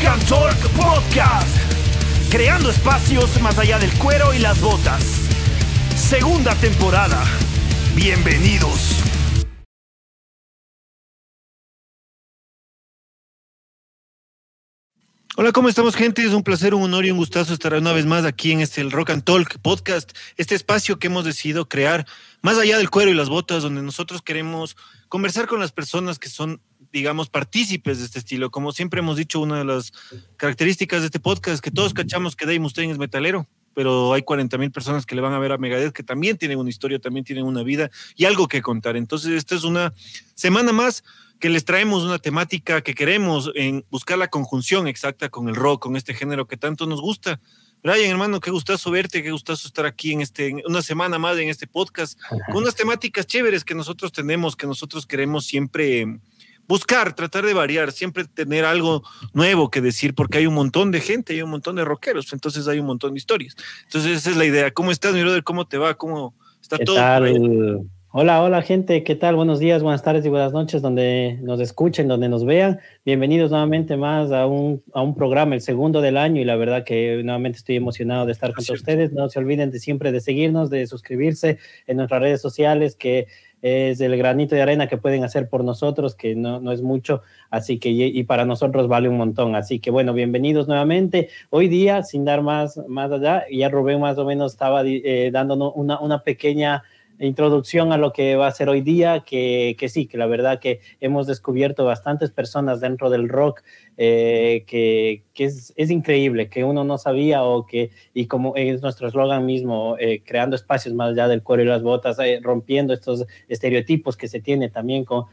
Rock and Talk Podcast. Creando espacios más allá del cuero y las botas. Segunda temporada. Bienvenidos. Hola, ¿cómo estamos, gente? Es un placer, un honor y un gustazo estar una vez más aquí en este el Rock and Talk podcast, este espacio que hemos decidido crear más allá del cuero y las botas, donde nosotros queremos conversar con las personas que son, digamos, partícipes de este estilo. Como siempre hemos dicho, una de las características de este podcast es que todos cachamos que Dave Mustaine es metalero, pero hay 40 mil personas que le van a ver a Megadeth que también tienen una historia, también tienen una vida y algo que contar. Entonces, esta es una semana más que les traemos una temática que queremos en buscar la conjunción exacta con el rock, con este género que tanto nos gusta. Brian, hermano, qué gustazo verte, qué gustazo estar aquí en este, una semana más en este podcast, con unas temáticas chéveres que nosotros tenemos, que nosotros queremos siempre buscar, tratar de variar, siempre tener algo nuevo que decir, porque hay un montón de gente, hay un montón de rockeros, entonces hay un montón de historias. Entonces esa es la idea. ¿Cómo estás, mi brother? ¿Cómo te va? ¿Cómo está ¿Qué todo? Tal? Hola, hola gente, ¿qué tal? Buenos días, buenas tardes y buenas noches, donde nos escuchen, donde nos vean. Bienvenidos nuevamente más a un, a un programa, el segundo del año, y la verdad que nuevamente estoy emocionado de estar con ustedes. No se olviden de siempre de seguirnos, de suscribirse en nuestras redes sociales, que es el granito de arena que pueden hacer por nosotros, que no, no es mucho, así que y, para nosotros vale un montón. Así que bueno, bienvenidos nuevamente. Hoy día, sin dar más, más allá, ya Rubén más o menos estaba eh, dándonos una, una pequeña introducción a lo que va a ser hoy día, que, que, sí, que la verdad que hemos descubierto bastantes personas dentro del rock eh, que, es, increíble, que uno no sabía o que, y como es nuestro eslogan mismo, eh, creando espacios más allá del cuero y las botas, eh, rompiendo estos estereotipos que se tiene también con,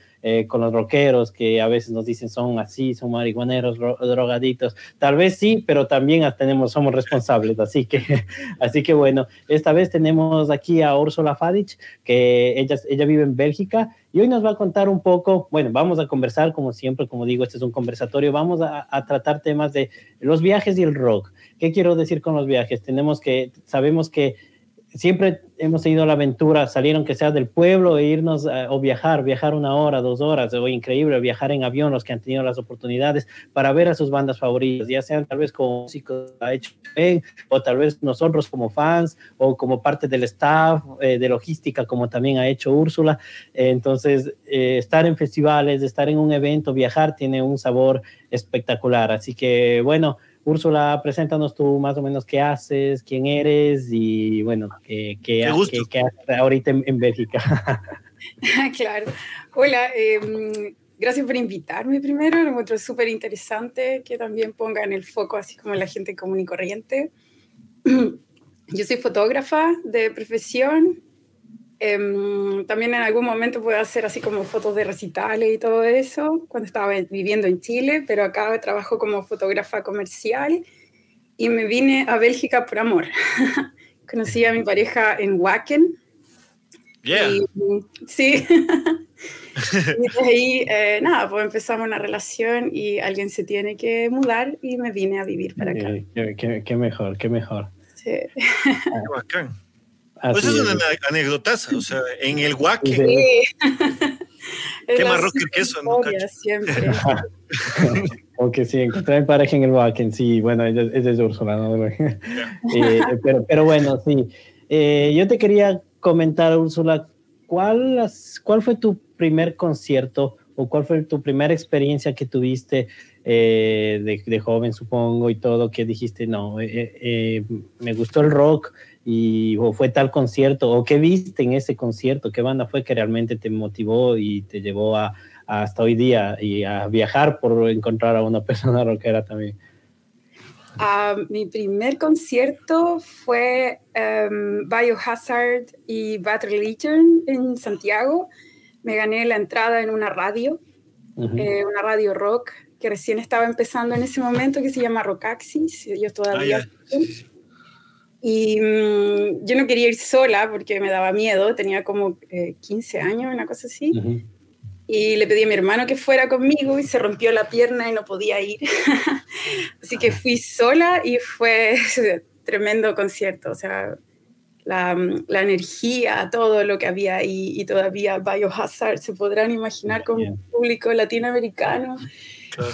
con los rockeros, que a veces nos dicen son así, son marihuaneros, drogaditos, tal vez sí, pero también tenemos, somos responsables, así que, así que bueno, esta vez tenemos aquí a Úrsula Fadic, que ella, ella vive en Bélgica, y hoy nos va a contar un poco, bueno, vamos a conversar como siempre, como digo, este es un conversatorio, vamos a, a, tratar temas de los viajes y el rock. ¿Qué quiero decir con los viajes? Tenemos que, sabemos que siempre hemos ido a la aventura, salir aunque sea del pueblo e irnos uh, o viajar, viajar una hora, dos horas, o increíble, viajar en avión, los que han tenido las oportunidades para ver a sus bandas favoritas, ya sean tal vez como músicos ha hecho o tal vez nosotros como fans, o como parte del staff eh, de logística, como también ha hecho Úrsula. Eh, entonces, eh, estar en festivales, estar en un evento, viajar, tiene un sabor espectacular. Así que, bueno, Úrsula, preséntanos tú más o menos qué haces, quién eres y bueno, qué, qué, qué, qué haces ahorita en, en Bélgica. claro. Hola, eh, gracias por invitarme primero. Lo encuentro súper interesante que también pongan el foco así como la gente común y corriente. Yo soy fotógrafa de profesión. Eh, también en algún momento puedo hacer así como fotos de recitales y todo eso, cuando estaba viviendo en Chile, pero acá trabajo como fotógrafa comercial y me vine a Bélgica por amor. Conocí a mi pareja en Wacken. Yeah. Y, sí. y de ahí, eh, nada, pues empezamos una relación y alguien se tiene que mudar y me vine a vivir para acá. Qué, qué, qué mejor, qué mejor. Sí. Qué bacán. Pues es una anécdotaza, o sea, en el Wacken. Sí. Qué más rocker que eso, ¿no? Siempre. Porque sí, encontré mi pareja en el Wacken, sí, bueno, ella, ella es Úrsula, ¿no? eh, pero, pero, bueno, sí. Eh, yo te quería comentar, Úrsula, ¿cuál, ¿cuál fue tu primer concierto o cuál fue tu primera experiencia que tuviste eh, de, de, joven, supongo, y todo, que dijiste, no, eh, me gustó el rock, y o fue tal concierto o qué viste en ese concierto, qué banda fue que realmente te motivó y te llevó a, a hasta hoy día y a viajar por encontrar a una persona rockera también. Uh, mi primer concierto fue um, Biohazard y Bad Religion en Santiago. Me gané la entrada en una radio, uh -huh. eh, una radio rock que recién estaba empezando en ese momento, que se llama Rockaxis. Yo todavía... Ah, yeah. Y mmm, yo no quería ir sola porque me daba miedo, tenía como eh, 15 años, una cosa así. Uh -huh. Y le pedí a mi hermano que fuera conmigo y se rompió la pierna y no podía ir. así que fui sola y fue tremendo concierto. O sea, la, la, energía, todo lo que había ahí y todavía Biohazard, se podrán imaginar con un público latinoamericano.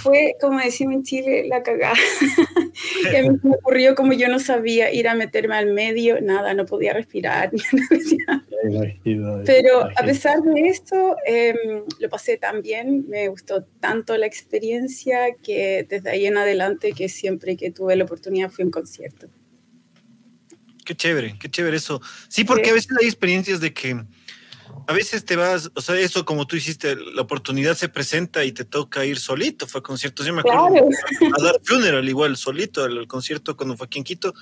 Fue, como decimos en Chile, la cagada. y a mí me ocurrió como yo no sabía ir a meterme al medio, nada, no podía respirar. Pero a pesar de esto, em, lo pasé tan bien, me gustó tanto la experiencia que desde ahí en adelante que siempre que tuve la oportunidad fui a un concierto. Qué chévere, qué chévere eso. Sí, porque a veces hay experiencias de que a veces te vas, o sea, eso como tú hiciste, la oportunidad se presenta y te toca ir solito, fue a conciertos, yo me acuerdo a dar funeral igual, solito, al, concierto cuando fue aquí en Quito,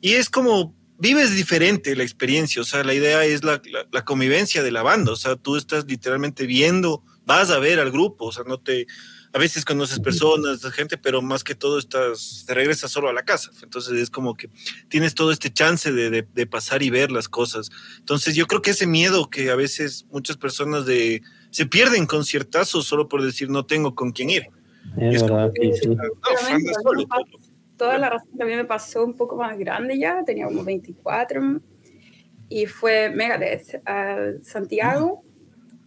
y es como, vives diferente la experiencia, o sea, la idea es la, la convivencia de la banda, o sea, tú estás literalmente viendo, vas a ver al grupo, o sea, no te, a veces conoces personas, gente, pero más que todo estás, te regresas solo a la casa. Entonces es como que tienes todo este chance de, de, pasar y ver las cosas. Entonces yo creo que ese miedo que a veces muchas personas de, se pierden conciertazos solo por decir no tengo con quién ir. Es, verdad que sí. toda la razón también me pasó un poco más grande ya, tenía como 24 y fue Megadeth a Santiago.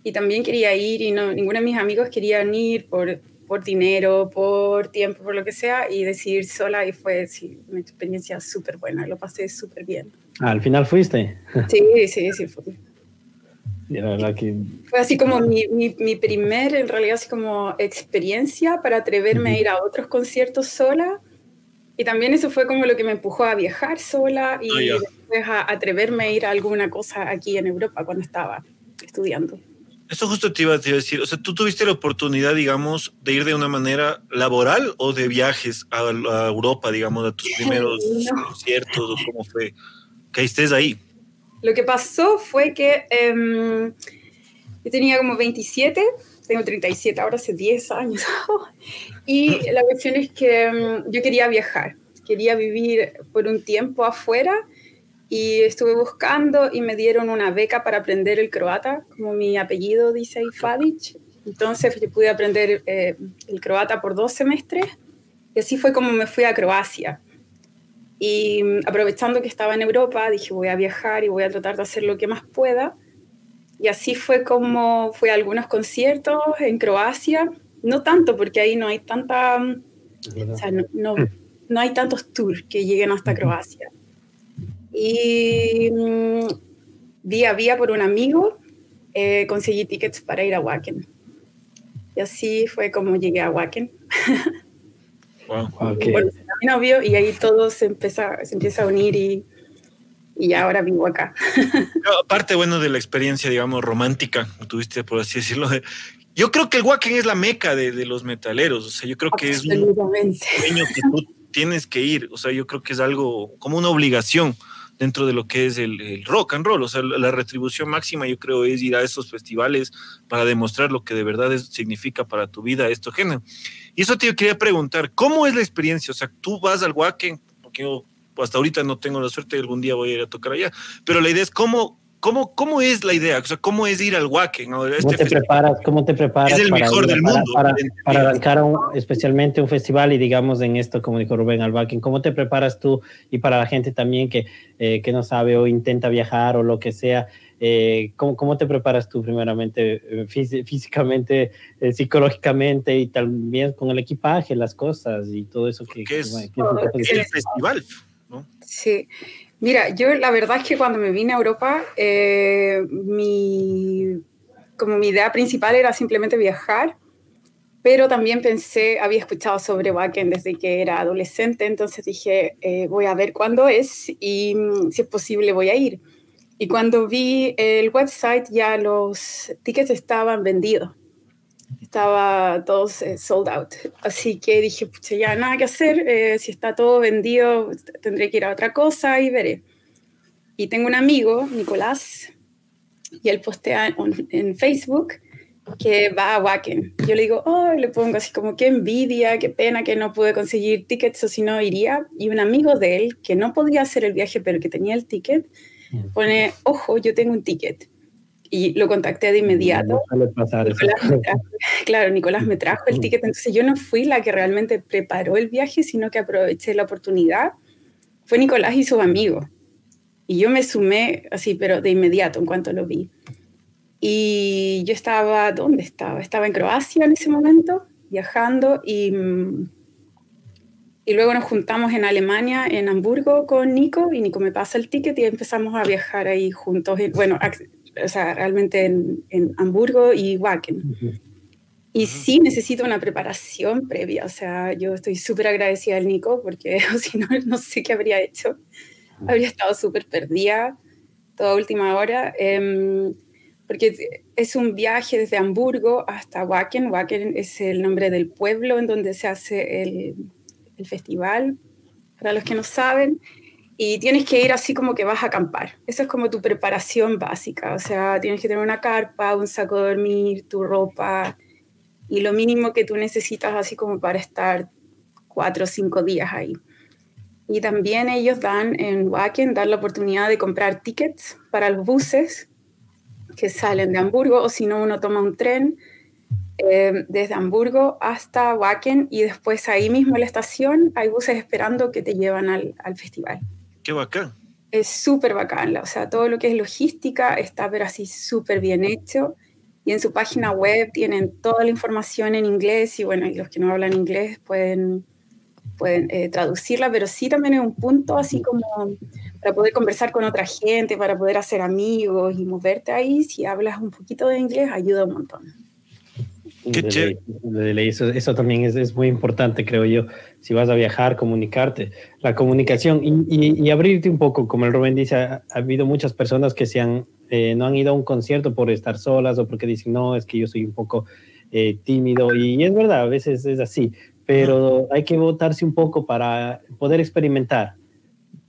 Y también quería ir y no, ninguno de mis amigos querían ir por por dinero, por tiempo, por lo que sea, y decidir sola y fue sí, una experiencia súper buena, lo pasé súper bien. Ah, ¿Al final fuiste? Sí, sí, sí. Fue, fue así como mi, mi, mi, primer, en realidad, así como experiencia para atreverme a ir a otros conciertos sola. Y también eso fue como lo que me empujó a viajar sola y ah, después a atreverme a ir a alguna cosa aquí en Europa cuando estaba estudiando. Eso justo te iba a decir, o sea, tú tuviste la oportunidad, digamos, de ir de una manera laboral o de viajes a, Europa, digamos, a tus primeros conciertos o cómo fue que estés ahí. Lo que pasó fue que em, yo tenía como 27, tengo 37 ahora hace 10 años, y la cuestión es que em, yo quería viajar, quería vivir por un tiempo afuera y estuve buscando y me dieron una beca para aprender el croata, como mi apellido dice Fadic. Entonces yo pude aprender eh, el croata por dos semestres y así fue como me fui a Croacia. Y mm, aprovechando que estaba en Europa, dije voy a viajar y voy a tratar de hacer lo que más pueda. Y así fue como fui a algunos conciertos en Croacia. No tanto, porque ahí no hay tanta... O sea, no, no, no hay tantos tours que lleguen hasta Croacia. Y mm, día a día por un amigo eh, conseguí tickets para ir a Wacken. Y así fue como llegué a Wacken. Wow, okay. Bueno, mi novio y ahí todo se empieza, se empieza a unir y, y ahora vivo acá. aparte, bueno, de la experiencia, digamos, romántica, tuviste, por así decirlo, yo creo que el Wacken es la meca de, de, los metaleros, o sea, yo creo que es un sueño que tú tienes que ir, o sea, yo creo que es algo como una obligación dentro de lo que es el, rock and roll. O sea, la retribución máxima yo creo es ir a esos festivales para demostrar lo que de verdad significa para tu vida esto género. Y eso te quería preguntar, ¿cómo es la experiencia? O sea, tú vas al Wacken, porque yo hasta ahorita no tengo la suerte, algún día voy a ir a tocar allá, pero la idea es cómo, ¿Cómo, ¿Cómo es la idea? O sea, ¿cómo es ir al Wacken? Este ¿Cómo, te preparas, ¿Cómo te preparas? Es el mejor del mundo. Para, para, arrancar especialmente un festival y digamos en esto, como dijo Rubén, al Wacken, ¿cómo te preparas tú y para la gente también que, eh, que no sabe o intenta viajar o lo que sea? Eh, ¿cómo, ¿cómo, te preparas tú primeramente eh, físicamente, psicológicamente y también con el equipaje, las cosas y todo eso que, es, el festival, ¿no? Sí, Mira, yo la verdad es que cuando me vine a Europa, eh, mi, como mi idea principal era simplemente viajar, pero también pensé, había escuchado sobre Wacken desde que era adolescente, entonces dije, eh, voy a ver cuándo es y mm, si es posible voy a ir. Y cuando vi el website ya los tickets estaban vendidos estaba todos eh, sold out. Así que dije, pucha, ya nada que hacer, eh, si está todo vendido, tendré que ir a otra cosa y veré. Y tengo un amigo, Nicolás, y él postea en, Facebook que va a Wacken. Yo le digo, oh, le pongo así como, qué envidia, qué pena que no pude conseguir tickets o si no iría. Y un amigo de él, que no podía hacer el viaje, pero que tenía el ticket, pone, ojo, yo tengo un ticket y lo contacté de inmediato. claro, Nicolás me trajo el ticket, entonces yo no fui la que realmente preparó el viaje, sino que aproveché la oportunidad. Fue Nicolás y su amigo. Y yo me sumé así, pero de inmediato, en cuanto lo vi. Y yo estaba, ¿dónde estaba? Estaba en Croacia en ese momento. viajando y, y luego nos juntamos en Alemania, en Hamburgo con Nico y Nico me pasa el ticket y empezamos a viajar ahí juntos, bueno, o sea, realmente en, en Hamburgo y Wacken. Y sí necesito una preparación previa, o sea, yo estoy súper agradecida al Nico porque si no, no sé qué habría hecho. Habría estado súper perdida toda última hora. Eh, porque es un viaje desde Hamburgo hasta Wacken. Wacken es el nombre del pueblo en donde se hace el, el, festival, para los que no saben. Y tienes que ir así como que vas a acampar. Eso es como tu preparación básica. O sea, tienes que tener una carpa, un saco de dormir, tu ropa y lo mínimo que tú necesitas así como para estar cuatro o cinco días ahí. Y también ellos dan en Wacken, dan la oportunidad de comprar tickets para los buses que salen de Hamburgo, o si no, uno toma un tren eh, desde Hamburgo hasta Wacken y después ahí mismo en la estación hay buses esperando que te llevan al festival. Qué bacán. Es súper bacán, o sea, todo lo que es logística está pero así súper bien hecho y en su página web tienen toda la información en inglés y bueno, y los que no hablan inglés pueden pueden eh, traducirla, pero sí también es un punto así como para poder conversar con otra gente, para poder hacer amigos y moverte ahí, si hablas un poquito de inglés, ayuda un montón. Qué Eso, eso, también es, es, muy importante, creo yo. Si vas a viajar, comunicarte. La comunicación y, y, abrirte un poco, como el Rubén dice, ha, ha habido muchas personas que se han, eh, no han ido a un concierto por estar solas o porque dicen, no, es que yo soy un poco eh, tímido. Y, y es verdad, a veces es así pero hay que votarse un poco para poder experimentar,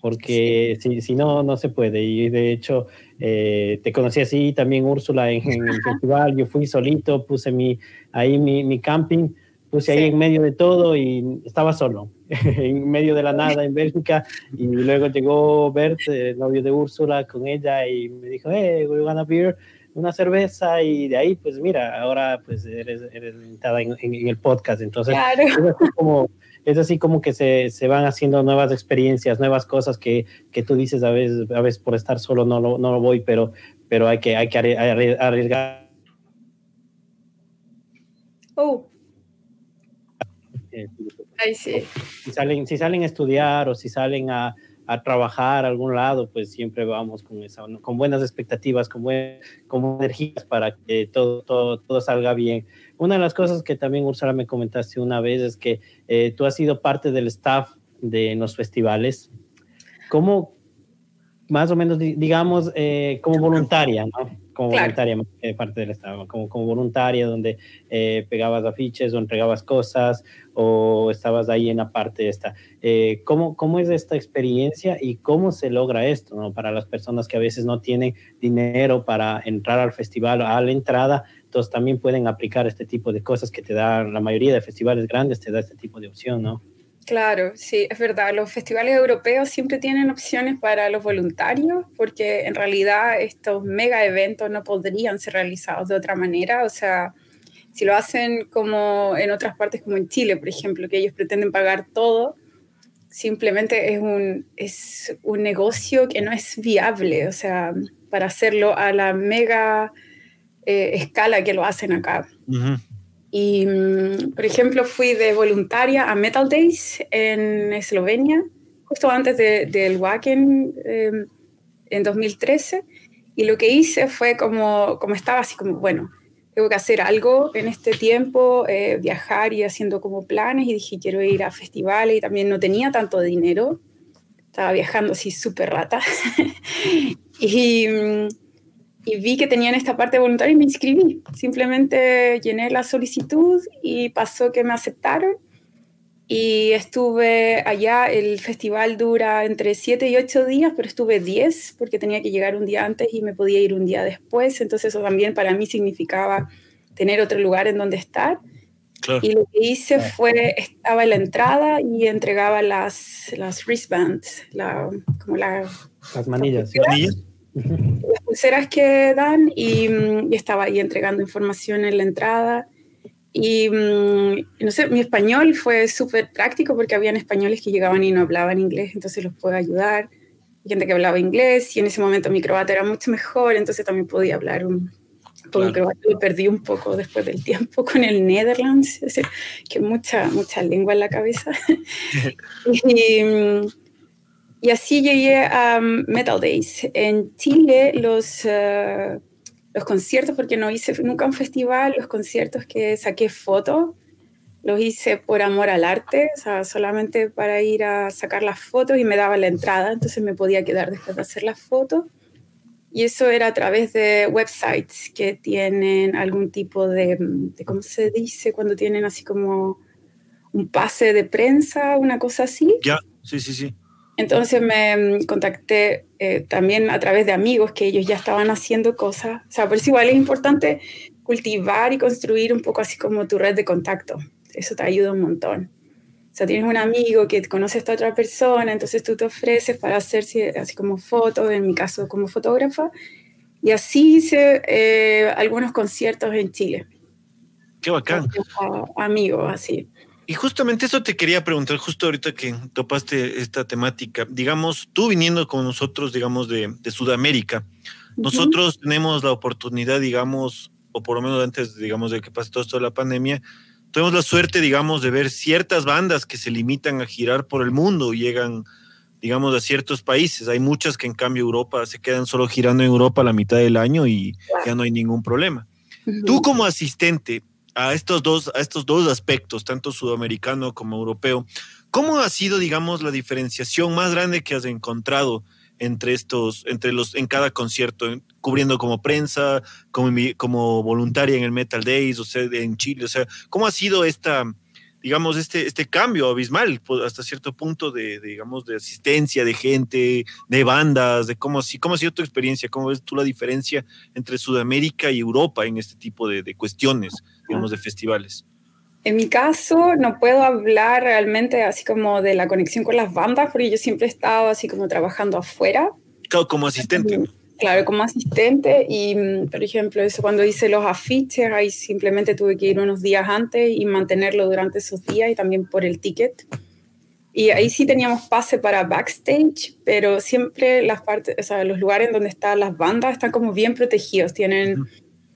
porque si, si, no, no se puede. Y de hecho, eh, te conocí así también, Úrsula, en, el festival. Yo fui solito, puse mi, ahí mi, mi camping, puse ahí en medio de todo y estaba solo, en medio de la nada en Bélgica. Y luego llegó Bert, el novio de Úrsula, con ella y me dijo, hey, we want a beer una cerveza y de ahí, pues mira, ahora pues eres, eres invitada en, en, el podcast. Entonces, claro. es, como, es así como que se, se, van haciendo nuevas experiencias, nuevas cosas que, que tú dices a veces, a veces por estar solo no lo, no lo voy, pero, pero hay que, hay que arriesgar. Oh. Ahí sí. Si salen, si salen a estudiar o si salen a, a trabajar a algún lado, pues siempre vamos con, esa, con buenas expectativas, con, buen, con energías para que todo, todo, todo salga bien. Una de las cosas que también, Ursula, me comentaste una vez es que eh, tú has sido parte del staff de los festivales. ¿Cómo, más o menos, digamos, eh, como voluntaria, ¿no? Como claro. voluntaria, eh, parte del Estado, como, como voluntaria, donde eh, pegabas afiches o entregabas cosas o estabas ahí en la parte esta. Eh, ¿cómo, ¿Cómo es esta experiencia y cómo se logra esto ¿no? para las personas que a veces no tienen dinero para entrar al festival a la entrada? Entonces también pueden aplicar este tipo de cosas que te dan la mayoría de festivales grandes, te da este tipo de opción, ¿no? Claro, sí, es verdad. Los festivales europeos siempre tienen opciones para los voluntarios, porque en realidad estos mega eventos no podrían ser realizados de otra manera. O sea, si lo hacen como en otras partes, como en Chile, por ejemplo, que ellos pretenden pagar todo, simplemente es un, es un negocio que no es viable. O sea, para hacerlo a la mega eh, escala que lo hacen acá. Uh. Y, mm, por ejemplo, fui de voluntaria a Metal Days en Eslovenia, justo antes del de, Wacken eh, en 2013. Y lo que hice fue como, como estaba así como, bueno, tengo que hacer algo en este tiempo, eh, viajar y haciendo como planes. Y dije, quiero ir a festivales y también no tenía tanto dinero. Estaba viajando así súper rata. y mm, y vi que tenían esta parte voluntaria y me inscribí. Simplemente llené la solicitud y pasó que me aceptaron. Y estuve allá, el festival dura entre 7 y 8 días, pero estuve 10 porque tenía que llegar un día antes y me podía ir un día después. Entonces eso también para mí significaba tener otro lugar en donde estar. Claro. Y lo que hice fue, estaba en la entrada y entregaba las, las wristbands, la, como la, las manillas. ¿Manillas? Las pulseras que dan y, y, estaba ahí entregando información en la entrada. Y mm, no sé, mi español fue súper práctico porque habían españoles que llegaban y no hablaban inglés, entonces los pude ayudar. Gente que hablaba inglés y en ese momento mi croata era mucho mejor, entonces también podía hablar un, Porque claro. lo perdí un poco después del tiempo con el Netherlands, que mucha, mucha lengua en la cabeza. y, y, así llegué a Metal Days. En Chile, los, uh, los conciertos, porque no hice nunca un festival, los conciertos que saqué fotos, los hice por amor al arte, solamente para ir a sacar las fotos y me daba la entrada, entonces me podía quedar después de hacer las fotos. Y eso era a través de websites que tienen algún tipo de, de, ¿cómo se dice? Cuando tienen así como un pase de prensa, una cosa así. Ya, sí, sí, sí. Entonces me contacté eh, también a través de amigos que ellos ya estaban haciendo cosas. O sea, por eso igual es importante cultivar y construir un poco así como tu red de contacto eso te ayuda un montón. O sea, tienes un amigo que conoce a esta otra persona, entonces tú te ofreces para hacer así como fotos, en mi caso como fotógrafa, y así hice eh, algunos conciertos en Chile. Qué bacán. Amigos, así. Y justamente eso te quería preguntar, justo ahorita que topaste esta temática. Digamos, tú viniendo con nosotros, digamos, de, de Sudamérica, nosotros tenemos la oportunidad, digamos, o por lo menos antes, digamos, de que pase todo esto de la pandemia, tenemos la suerte, digamos, de ver ciertas bandas que se limitan a girar por el mundo y llegan, digamos, a ciertos países. Hay muchas que en cambio Europa se quedan solo girando en Europa la mitad del año y ya no hay ningún problema. Tú como asistente a estos dos, a estos dos aspectos, tanto sudamericano como europeo, ¿cómo ha sido, digamos, la diferenciación más grande que has encontrado entre estos, entre los, en cada concierto, cubriendo como prensa, como, como voluntaria en el Metal Days, o sea, en Chile, o sea, ¿cómo ha sido esta, digamos, este, este cambio abismal pues, hasta cierto punto de, digamos, de asistencia de gente, de bandas, de cómo, cómo ha sido tu experiencia, cómo ves tú la diferencia entre Sudamérica y Europa en este tipo de, de cuestiones, digamos, de festivales? En mi caso, no puedo hablar realmente así como de la conexión con las bandas, porque yo siempre he estado así como trabajando afuera. Como asistente. Claro, como asistente. Y, por ejemplo, eso cuando hice los afiches, ahí simplemente tuve que ir unos días antes y mantenerlo durante esos días y también por el ticket. Y ahí sí teníamos pase para backstage, pero siempre las partes, o sea, los lugares donde están las bandas están como bien protegidos, tienen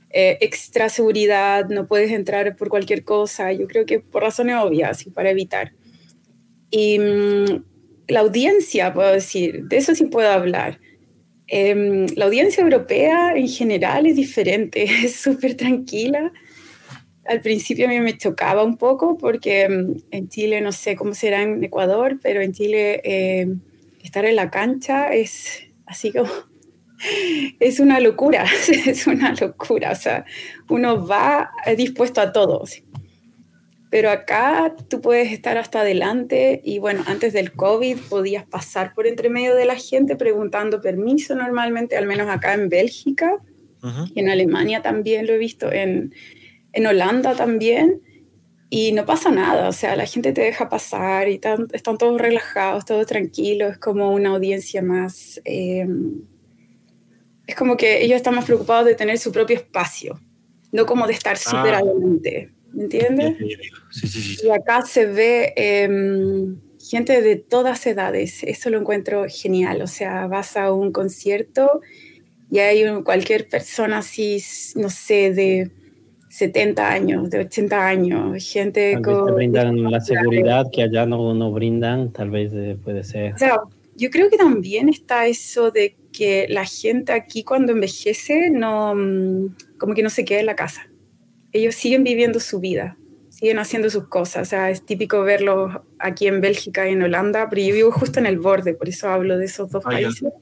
eh, extra seguridad, no puedes entrar por cualquier cosa, yo creo que por razones obvias y para evitar. Y mm, la audiencia, puedo decir, de eso sí puedo hablar. Em, la audiencia europea en general es diferente, es súper tranquila. Al principio a mí me chocaba un poco porque em, en Chile, no sé cómo será en Ecuador, pero en Chile em, estar en la cancha es así como es una locura, es una locura. O sea, uno va dispuesto a todo. Pero acá tú puedes estar hasta adelante y bueno, antes del COVID podías pasar por entre medio de la gente preguntando permiso normalmente, al menos acá en Bélgica y en Alemania también lo he visto, en, en Holanda también. Y no pasa nada, o sea, la gente te deja pasar y están, están todos relajados, todos tranquilos, es como una audiencia más... Eh, es como que ellos están más preocupados de tener su propio espacio, no como de estar súper ah. adelante, ¿me entiendes? Sí, sí, sí. Y acá se ve em, gente de todas edades, eso lo encuentro genial, o sea, vas a un concierto y hay cualquier persona así, no sé, de 70 años, de 80 años, gente tal con... Vez te brindan la seguridad que allá no, no brindan, tal vez eh, puede ser. O sea, yo creo que también está eso de que la gente aquí cuando envejece no, mm, como que no se queda en la casa. Ellos siguen viviendo su vida, siguen haciendo sus cosas. O sea, es típico verlos aquí en Bélgica y en Holanda, pero yo vivo justo en el borde, por eso hablo de esos dos ah, países.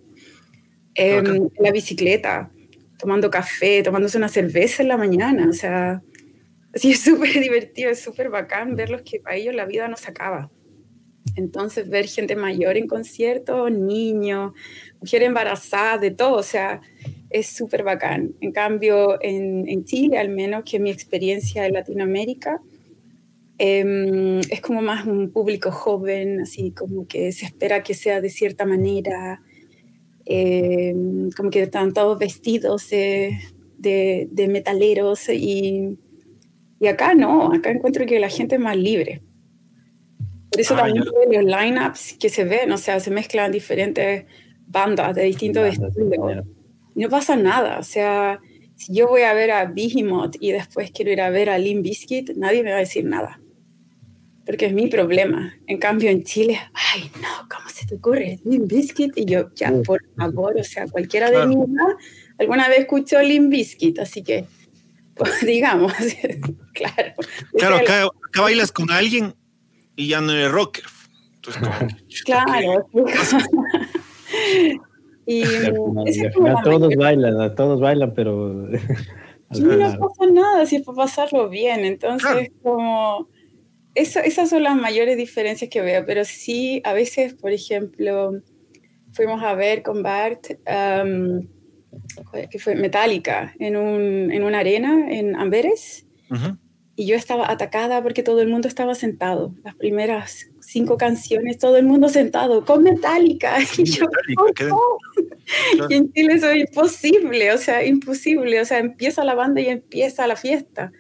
Eh, la bicicleta, tomando café, tomándose una cerveza en la mañana. O sea, sí es súper divertido, es súper bacán verlos que para ellos la vida no se acaba. Entonces, ver gente mayor en conciertos, niños, mujer embarazada, de todo, o sea, es súper bacán. En cambio, en, Chile, al menos que mi experiencia en Latinoamérica, em, es como más un público joven, así como que se espera que sea de cierta manera, em, como que están todos vestidos de, de, metaleros y, y acá no, acá encuentro que la gente es más libre. Por eso ah, también los lineups que se ven, o sea, se mezclan diferentes bandas de distintos estilos. No pasa nada, o sea, Si yo voy a ver a Behemoth y después quiero ir a ver a Limp Bizkit, nadie me va a decir nada. Porque es mi problema. En cambio, en Chile, ay, no, ¿cómo se te ocurre? Limp Bizkit. Y yo, ya, por favor, o sea, cualquiera de mi edad alguna vez escuchó Limp Bizkit, así que, pues, digamos, claro. Claro, acá, bailas con alguien y ya no eres rocker. Entonces, claro. Y al final todos bailan, todos bailan, pero... no pasa nada si es para pasarlo bien. Entonces, como... Eso, esas son las mayores diferencias que veo, pero sí, a veces, por ejemplo, fuimos a ver con Bart, que fue Metallica, en, un, en una arena en Amberes, y yo estaba atacada porque todo el mundo estaba sentado. Las primeras cinco canciones, todo el mundo sentado, con Metallica. Y, yo, y en Chile eso es imposible, o sea, imposible. O sea, empieza la banda y empieza la fiesta.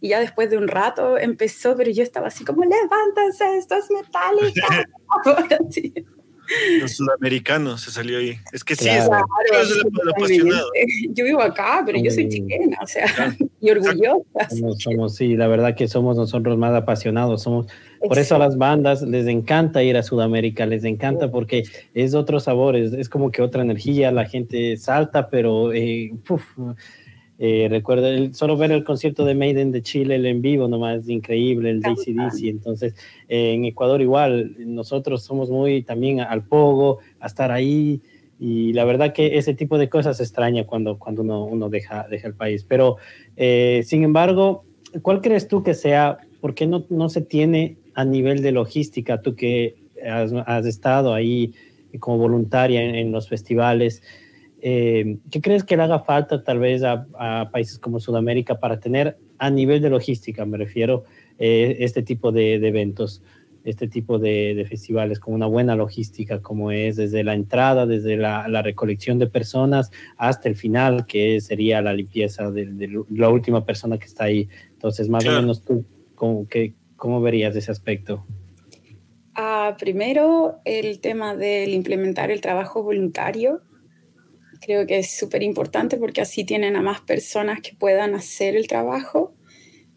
Y ya después de un rato empezó, pero yo estaba así como, levántense, esto es Metallica. Los sudamericanos se salió ahí. Es que sí, es, lo, apasionado. Yo vivo acá, pero yo soy chilena, o sea, y orgullosa. Somos, sí, la verdad que somos nosotros más apasionados. Somos, por eso a las bandas les encanta ir a Sudamérica, les encanta porque es otro sabor, es, es como que otra energía, la gente salta, pero eh, eh, recuerdo el, solo ver el concierto de Maiden de Chile, el en vivo nomás, increíble, el DCDC. Entonces, eh, en Ecuador igual, nosotros somos muy también al pogo, a estar ahí. Y la verdad que ese tipo de cosas se extraña cuando, cuando uno, uno deja, deja el país. Pero, eh, sin embargo, ¿cuál crees tú que sea? ¿Por qué no, no se tiene a nivel de logística? Tú que has, has estado ahí como voluntaria en, en los festivales. Eh, ¿Qué crees que le haga falta tal vez a, países como Sudamérica para tener a nivel de logística, me refiero, eh, este tipo de, eventos, este tipo de, festivales con una buena logística como es desde la entrada, desde la, recolección de personas hasta el final, que sería la limpieza de, la última persona que está ahí? Entonces, más o menos tú, ¿cómo, ¿cómo verías ese aspecto? Ah, primero, el tema del implementar el trabajo voluntario Creo que es súper importante porque así tienen a más personas que puedan hacer el trabajo.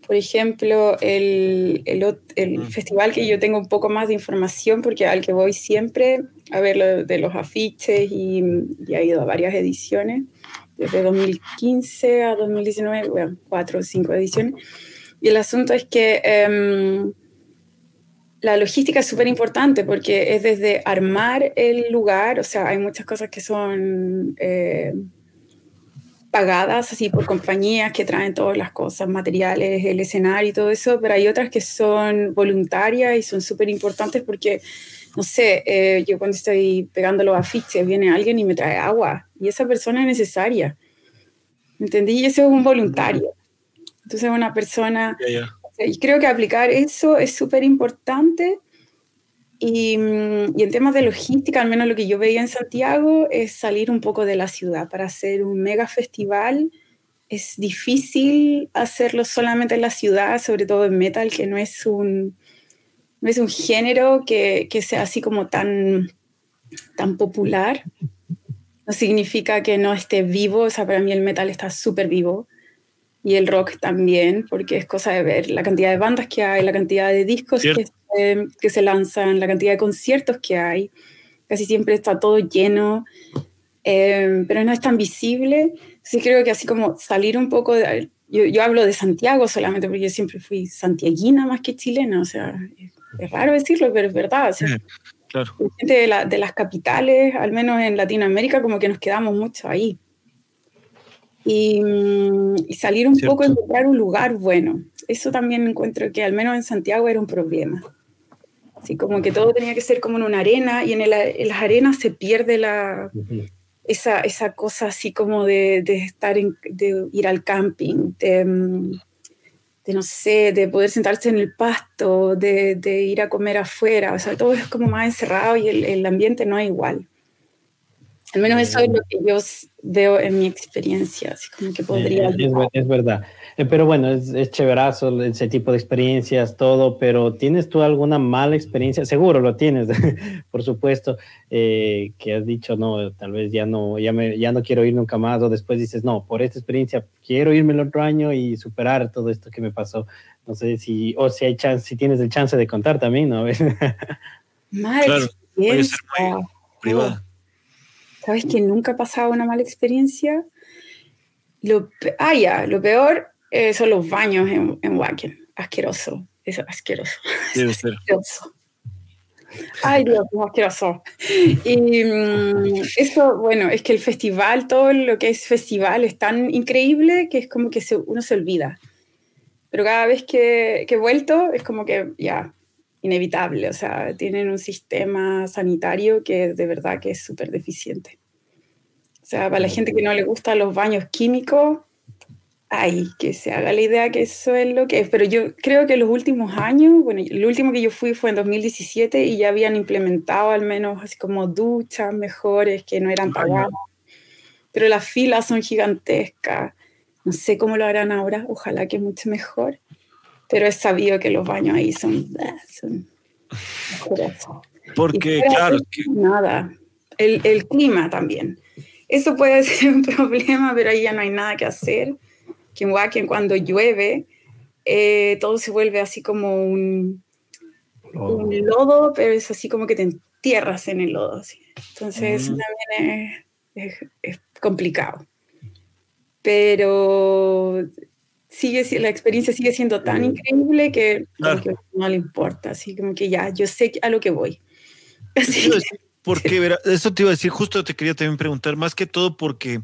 Por ejemplo, el, el, el mm. festival que yo tengo un poco más de información, porque al que voy siempre a ver lo de los afiches y, y ha ido a varias ediciones, desde 2015 a 2019, bueno, cuatro o cinco ediciones. Y el asunto es que em, la logística es súper importante porque es desde armar el lugar, o sea, hay muchas cosas que son eh, pagadas así por compañías que traen todas las cosas, materiales, el escenario y todo eso, pero hay otras que son voluntarias y son súper importantes porque, no sé, eh, yo cuando estoy pegando los afiches, viene alguien y me trae agua y esa persona es necesaria. ¿Entendí? Y ese es un voluntario. Entonces, una persona y creo que aplicar eso es súper importante. Y, y, en temas de logística, al menos lo que yo veía en Santiago, es salir un poco de la ciudad. Para hacer un mega festival es difícil hacerlo solamente en la ciudad, sobre todo en metal, que no es un, no es un género que, que sea así como tan, tan popular. No significa que no esté vivo, o sea, para mí el metal está súper vivo y el rock también, porque es cosa de ver la cantidad de bandas que hay, la cantidad de discos que se, que se, lanzan, la cantidad de conciertos que hay. Casi siempre está todo lleno, eh, pero no es tan visible. Sí creo que así como salir un poco de... Yo, yo, hablo de Santiago solamente porque yo siempre fui santiaguina más que chilena, o sea, es, raro decirlo, pero es verdad. O sea, claro. de, la, de las capitales, al menos en Latinoamérica, como que nos quedamos mucho ahí y, y salir un poco a encontrar un lugar bueno. Eso también encuentro que al menos en Santiago era un problema. Así como que todo tenía que ser como en una arena y en, el, en las arenas se pierde la, esa, esa cosa así como de, de estar en, de ir al camping, de, de, no sé, de poder sentarse en el pasto, de, de, ir a comer afuera, o sea, todo es como más encerrado y el, el ambiente no es igual. Al menos eso es lo que yo veo en mi experiencia, así como que podría... es, es, verdad. Eh, pero bueno, es, es chéverazo ese tipo de experiencias, todo, pero ¿tienes tú alguna mala experiencia? Seguro lo tienes, por supuesto, eh, que has dicho, no, tal vez ya no, ya, me, ya no quiero ir nunca más, o después dices, no, por esta experiencia quiero irme el otro año y superar todo esto que me pasó. No sé si, o si hay chance, si tienes el chance de contar también, ¿no? Mala claro, experiencia. privada. ¿Sabes que nunca ha pasado una mala experiencia? Lo, ah, ya, lo peor eh, son los baños en, en Wacken. Asqueroso. Es asqueroso. Debe ser. Asqueroso. Ay, Dios, es asqueroso. Y mm, eso, bueno, es que el festival, todo lo que es festival, es tan increíble que es como que uno se olvida. Pero cada vez que, que he vuelto, es como que ya, inevitable. O sea, tienen un sistema sanitario que de verdad que es súper deficiente. O sea, para la gente que no le gustan los baños químicos, ay, que se haga la idea que eso es lo que es. Pero yo creo que los últimos años, bueno, el último que yo fui fue en 2017 y ya habían implementado al menos así como duchas mejores que no eran pagadas. Pero las filas son gigantescas. No sé cómo lo harán ahora, ojalá que mucho mejor. Pero he sabido que los baños ahí son... son Porque, claro, nada. El, el clima también. Eso puede ser un problema, pero ahí ya no hay nada que hacer que en Wacken cuando llueve, eh, todo se vuelve así como un, lodo, pero es así como que te entierras en el lodo. Entonces también es, complicado. Pero sigue, la experiencia sigue siendo tan increíble que, no le importa. Así como que ya, yo sé a lo que voy. Así porque eso te iba a decir, justo te quería también preguntar, más que todo porque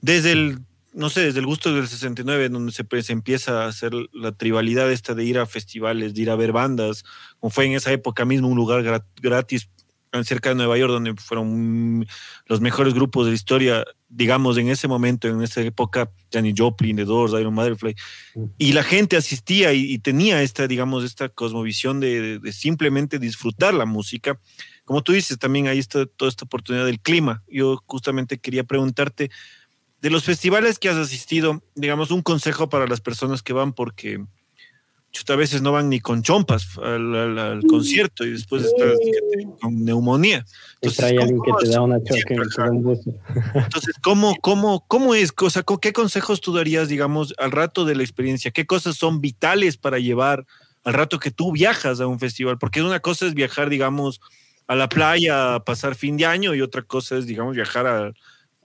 desde el no sé, desde el gusto del 69, donde se, pues, empieza a hacer la tribalidad esta de ir a festivales, de ir a ver bandas, como fue en esa época mismo un lugar gratis cerca de Nueva York, donde fueron los mejores grupos de la historia, digamos, en ese momento, en esa época, Johnny Joplin, The Doors, Iron Motherfly, mm. y la gente asistía y, tenía esta, digamos, esta cosmovisión de, de, simplemente disfrutar la música. Como tú dices, también ahí está toda esta oportunidad del clima. Yo justamente quería preguntarte, de los festivales que has asistido, digamos, un consejo para las personas que van, porque a veces no van ni con chompas al, concierto y después estás con neumonía. Entonces, hay alguien que te da una choque Entonces, ¿cómo, cómo, cómo es? cosa ¿Qué consejos tú darías, digamos, al rato de la experiencia? ¿Qué cosas son vitales para llevar al rato que tú viajas a un festival? Porque una cosa es viajar, digamos, a la playa a pasar fin de año y otra cosa es, digamos, viajar a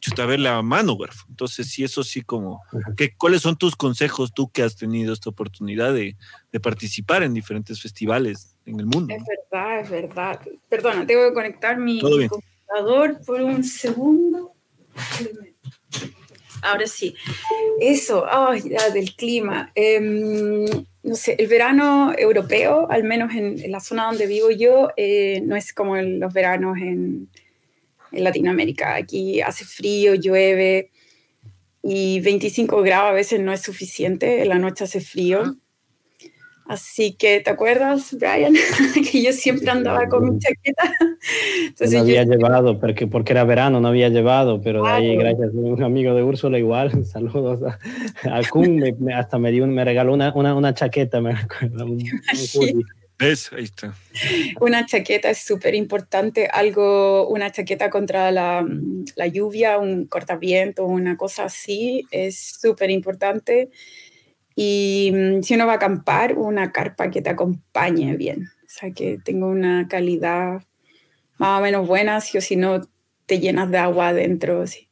chuta, ver la mano, Entonces, sí, eso sí, como, ¿qué, ¿cuáles son tus consejos tú que has tenido esta oportunidad de, de participar en diferentes festivales en el mundo? Es verdad, es verdad. Perdona, tengo que conectar mi computador por un segundo. Ahora sí. Eso, oh, ya, del clima. Em, no sé, el verano europeo, al menos en, la zona donde vivo yo, eh, no es como los veranos en, en Latinoamérica. Aquí hace frío, llueve y 25 grados a veces no es suficiente, en la noche hace frío. Así que, ¿te acuerdas, Brian? que yo siempre andaba con mi chaqueta. no había llevado, porque, porque era verano, no había llevado, pero de ahí, gracias a un amigo de Úrsula, igual, saludos a, Kun, hasta me, dio, me regaló una, una, una chaqueta, me recuerdo, un, Una chaqueta es súper importante, algo, una chaqueta contra la, la, lluvia, un cortaviento, una cosa así, es súper importante. Y mm, si uno va a acampar, una carpa que te acompañe bien, o sea, que tenga una calidad más o menos buena, si o si no te llenas de agua adentro. Así.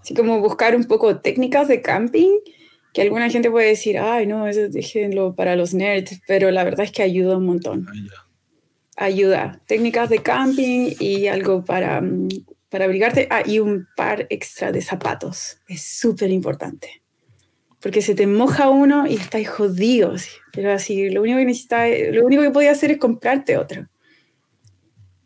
así como buscar un poco técnicas de camping que alguna gente puede decir, ay, no, eso déjenlo para los nerds, pero la verdad es que ayuda un montón. Ayuda. Técnicas de camping y algo para, mm, para abrigarte. Ah, y un par extra de zapatos. Es súper importante. Porque se te moja uno y estás jodido. Pero así, lo único que necesitas, lo único que podías hacer es comprarte otro.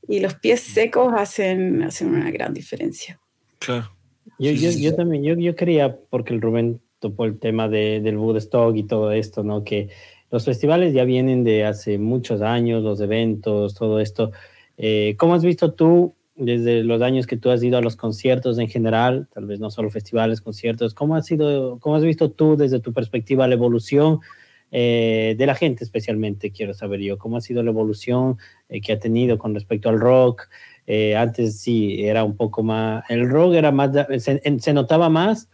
Y los pies secos hacen, hacen una gran diferencia. Claro. Yo, yo, yo también, yo, yo quería, porque el Rubén por el tema de, del Woodstock y todo esto, ¿no? Que los festivales ya vienen de hace muchos años, los eventos, todo esto. Eh, ¿Cómo has visto tú desde los años que tú has ido a los conciertos en general, tal vez no solo festivales, conciertos, ¿cómo, ha sido, cómo has visto tú desde tu perspectiva la evolución eh, de la gente especialmente? Quiero saber yo, ¿cómo ha sido la evolución eh, que ha tenido con respecto al rock? Eh, antes sí, era un poco más, el rock era más, se, se notaba más,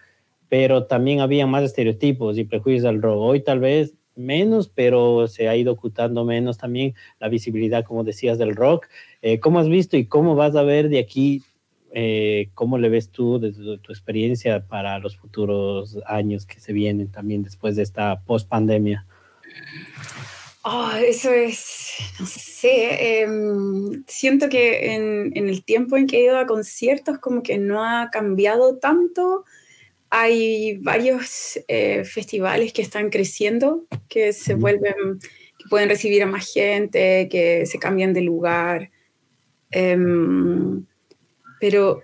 pero también había más estereotipos y prejuicios al rock. Hoy tal vez menos, pero se ha ido ocultando menos también la visibilidad, como decías, del rock. Eh, ¿Cómo has visto y cómo vas a ver de aquí? Eh, ¿Cómo le ves tú desde tu experiencia para los futuros años que se vienen también después de esta post-pandemia? Oh, eso es, no sé, em, siento que en, en, el tiempo en que he ido a conciertos como que no ha cambiado tanto hay varios eh, festivales que están creciendo, que se vuelven, que pueden recibir a más gente, que se cambian de lugar. Em, pero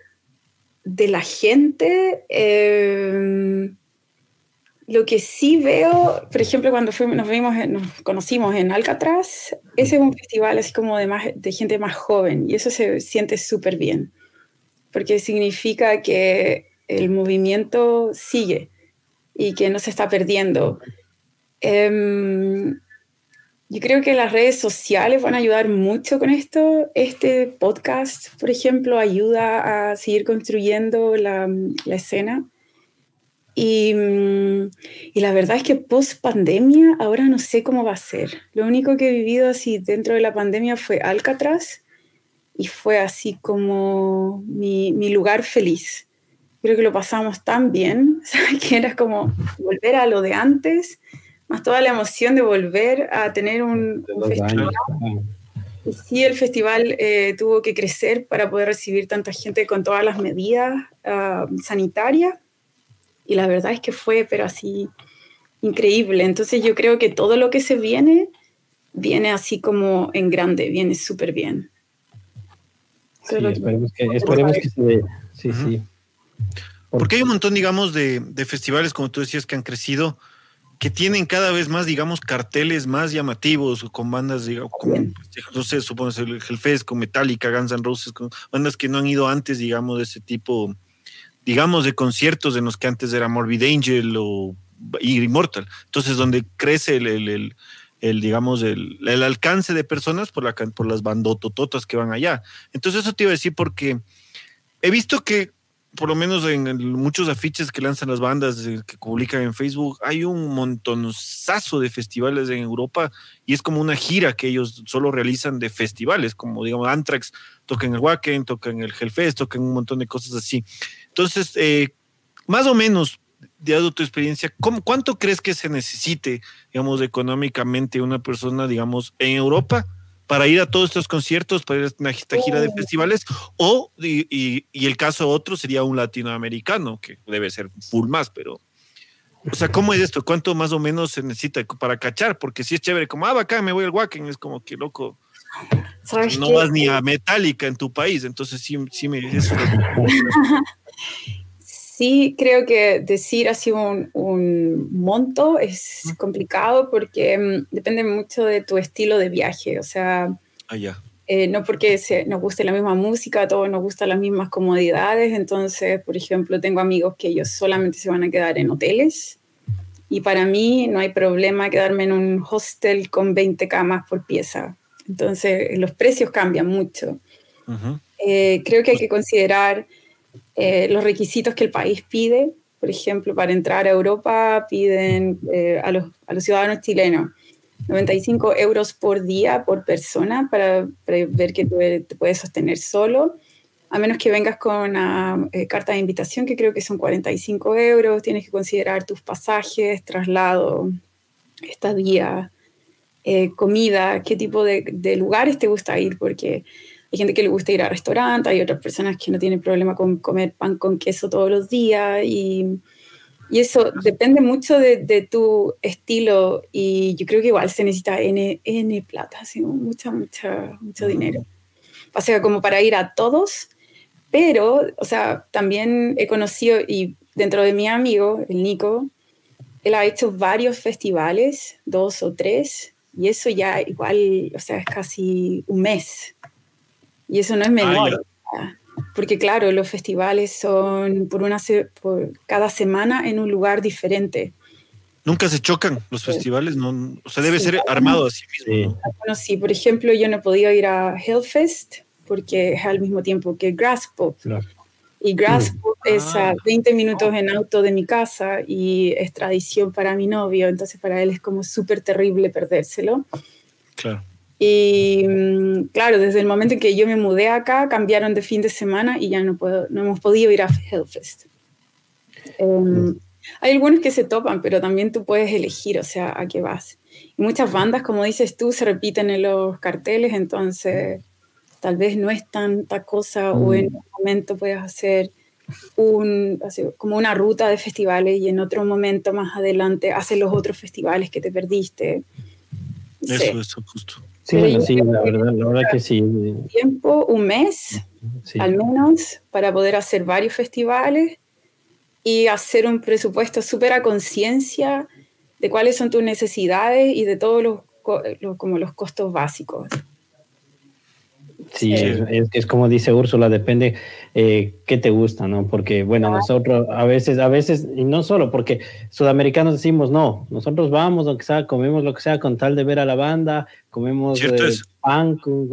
de la gente, em, lo que sí veo, por ejemplo, cuando nos, vimos, nos conocimos en Alcatraz, ese es un festival así como de, más, de gente más joven y eso se siente súper bien, porque significa que el movimiento sigue y que no se está perdiendo. Em, yo creo que las redes sociales van a ayudar mucho con esto. Este podcast, por ejemplo, ayuda a seguir construyendo la, escena. Y, y, la verdad es que post pandemia ahora no sé cómo va a ser. Lo único que he vivido así dentro de la pandemia fue Alcatraz y fue así como mi, mi lugar feliz creo que lo pasamos tan bien, que era como volver a lo de antes, más toda la emoción de volver a tener un, festival. Y sí, el festival eh, tuvo que crecer para poder recibir tanta gente con todas las medidas ah, sanitarias. Y la verdad es que fue, pero así, increíble. Entonces yo creo que todo lo que se viene, viene así como en grande, viene súper bien. Sí, esperemos que, esperemos que se vea. Sí, sí. Porque hay un montón, digamos, de, festivales, como tú decías, que han crecido, que tienen cada vez más, digamos, carteles más llamativos, con bandas, digamos, como, no sé, supongo el Hellfest, con Metallica, Guns N' Roses, con bandas que no han ido antes, digamos, de ese tipo, digamos, de conciertos en los que antes era Morbid Angel o Immortal. Entonces, donde crece el, el, digamos, el, alcance de personas por, la, por las bandotototas que van allá. Entonces, eso te iba a decir porque he visto que por lo menos en muchos afiches que lanzan las bandas eh, que publican en Facebook, hay un montonazo de festivales en Europa y es como una gira que ellos solo realizan de festivales, como digamos Anthrax, tocan el Wacken, tocan el Hellfest, tocan un montón de cosas así. Entonces, eh, más o menos, dado tu experiencia, ¿cuánto crees que se necesite, digamos, económicamente una persona, digamos, en Europa? Para ir a todos estos conciertos, para ir a una gira de oh. festivales, o, y, el caso otro sería un latinoamericano, que debe ser full más, pero, o sea, ¿cómo es esto? ¿Cuánto más o menos se necesita para cachar? Porque si es chévere, como, ah, acá me voy al Wacken, es como que loco. No vas ni a Metallica en tu país, entonces sí, sí me... Eso Sí, creo que decir así un, un monto es complicado porque mm, depende mucho de tu estilo de viaje. O sea, ah, eh, no porque se, nos guste la misma música, a todos nos gustan las mismas comodidades. Entonces, por ejemplo, tengo amigos que ellos solamente se van a quedar en hoteles. Y para mí no hay problema quedarme en un hostel con 20 camas por pieza. Entonces, los precios cambian mucho. Eh, creo que hay que considerar eh, los requisitos que el país pide. Por ejemplo, para entrar a Europa piden eh, a, los, ciudadanos chilenos 95 euros por día por persona para, ver que te, puedes sostener solo. A menos que vengas con una eh, carta de invitación, que creo que son 45 euros, tienes que considerar tus pasajes, traslado, estadía, comida, qué tipo de lugares te gusta ir, porque hay gente que le gusta ir a restaurantes, hay otras personas que no tienen problema con comer pan con queso todos los días y, y eso depende mucho de, de, tu estilo y yo creo que igual se necesita N, N plata, así, mucha, mucha, mucho dinero. O sea, como para ir a todos, pero, o sea, también he conocido y dentro de mi amigo, el Nico, él ha hecho varios festivales, dos o tres, y eso ya igual, o sea, es casi un mes y eso no es menor. porque claro, los festivales son por una por cada semana en un lugar diferente. Nunca se chocan los festivales, no, o sea, debe ser armado así mismo. Bueno, sí, por ejemplo, yo no podía ir a Hellfest porque es al mismo tiempo que Grass Pop. Y Grass mm. Pop es a 20 ah. minutos en auto de mi casa y es tradición para mi novio, entonces para él es como súper terrible perdérselo. Claro. Y mm, claro, desde el momento en que yo me mudé acá, cambiaron de fin de semana y ya no, puedo, no hemos podido ir a Hellfest. Em, mm. hay algunos que se topan, pero también tú puedes elegir, o sea, a qué vas. Y muchas bandas, como dices tú, se repiten en los carteles, entonces tal vez no es tanta cosa o en mm. un momento puedes hacer un, como una ruta de festivales y en otro momento más adelante haces los otros festivales que te perdiste. Eso, eso, justo. Sí, sí, la verdad, la verdad que sí. Tiempo, un mes, al menos, para poder hacer varios festivales y hacer un presupuesto súper a conciencia de cuáles son tus necesidades y de todos los, como los costos básicos. Sí, es, como dice Úrsula, depende eh, qué te gusta, ¿no? Porque, bueno, nosotros a veces, a veces, y no solo porque sudamericanos decimos, no, nosotros vamos, lo que sea, comemos lo que sea con tal de ver a la banda, comemos eh, pan con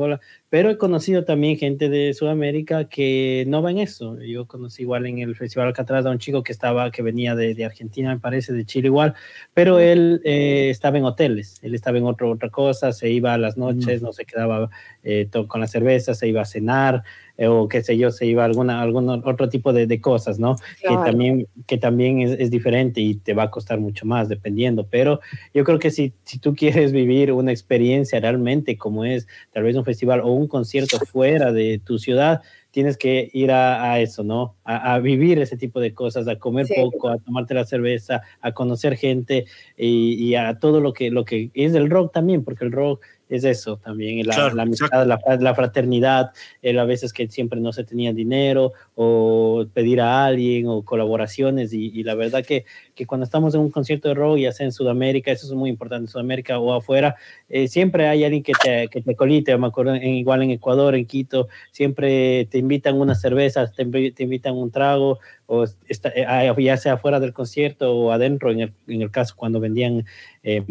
pero he conocido también gente de Sudamérica que no va en eso. Yo conocí igual en el Festival Alcatraz a un chico que estaba, que venía de, Argentina, me parece, de Chile igual, pero él eh, estaba en hoteles, él estaba en otro, otra cosa, se iba a las noches, no se quedaba eh, con la cerveza, se iba a cenar, o qué sé yo, se iba a alguna, algún otro tipo de, cosas, ¿no? Que también, que también es, diferente y te va a costar mucho más dependiendo, pero yo creo que si, si tú quieres vivir una experiencia realmente como es tal vez un festival o un concierto fuera de tu ciudad, tienes que ir a, eso, ¿no? A, vivir ese tipo de cosas, a comer poco, a tomarte la cerveza, a conocer gente y, y, a todo lo que, lo que es el rock también, porque el rock es eso también, la, la amistad, la, la, fraternidad, el a veces que siempre no se tenía dinero o pedir a alguien o colaboraciones y, la verdad que, que, cuando estamos en un concierto de rock, ya sea en Sudamérica, eso es muy importante, en Sudamérica o afuera, eh, siempre hay alguien que te, que te colite, me acuerdo en, igual en Ecuador, en Quito, siempre te invitan una cerveza, te, te invitan un trago o está, eh, ya sea fuera del concierto o adentro, en el, en el caso cuando vendían eh,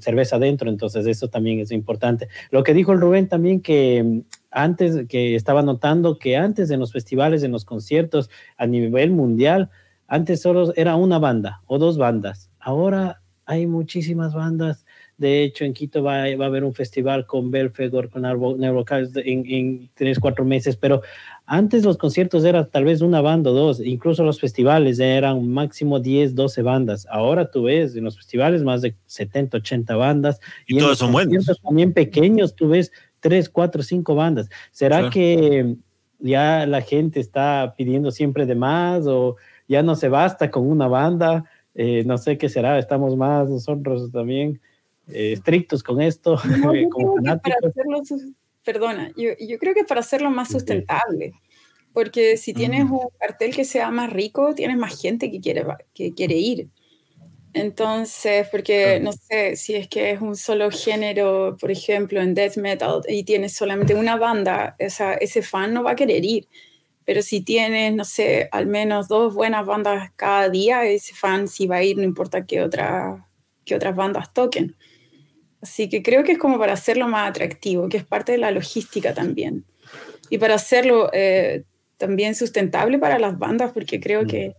cerveza adentro, entonces eso también es importante. Lo que dijo el Rubén también que mm, antes, que estaba notando que antes en los festivales, en los conciertos a nivel mundial, antes solo era una banda o dos bandas, ahora hay muchísimas bandas. De hecho, en Quito va, va a haber un festival con Belfegor, con Neurocast en, en tres, cuatro meses, pero antes los conciertos eran tal vez una banda o dos, incluso los festivales eran máximo 10, 12 bandas. Ahora tú ves en los festivales más de 70, 80 bandas. Y, todos son buenos. También pequeños, tú ves 3, 4, 5 bandas. ¿Será que ya la gente está pidiendo siempre de más o ya no se basta con una banda? Eh, no sé qué será, estamos más nosotros también eh, estrictos con esto. como perdona, yo, yo, creo que para hacerlo más sustentable, porque si tienes un cartel que sea más rico, tienes más gente que quiere, que quiere ir. Entonces, porque no sé, si es que es un solo género, por ejemplo, en death metal y tienes solamente una banda, ese fan no va a querer ir. Pero si tienes, no sé, al menos dos buenas bandas cada día, ese fan sí va a ir, no importa qué, otra, qué otras bandas toquen. Así que creo que es como para hacerlo más atractivo, que es parte de la logística también. Y para hacerlo eh, también sustentable para las bandas, porque creo que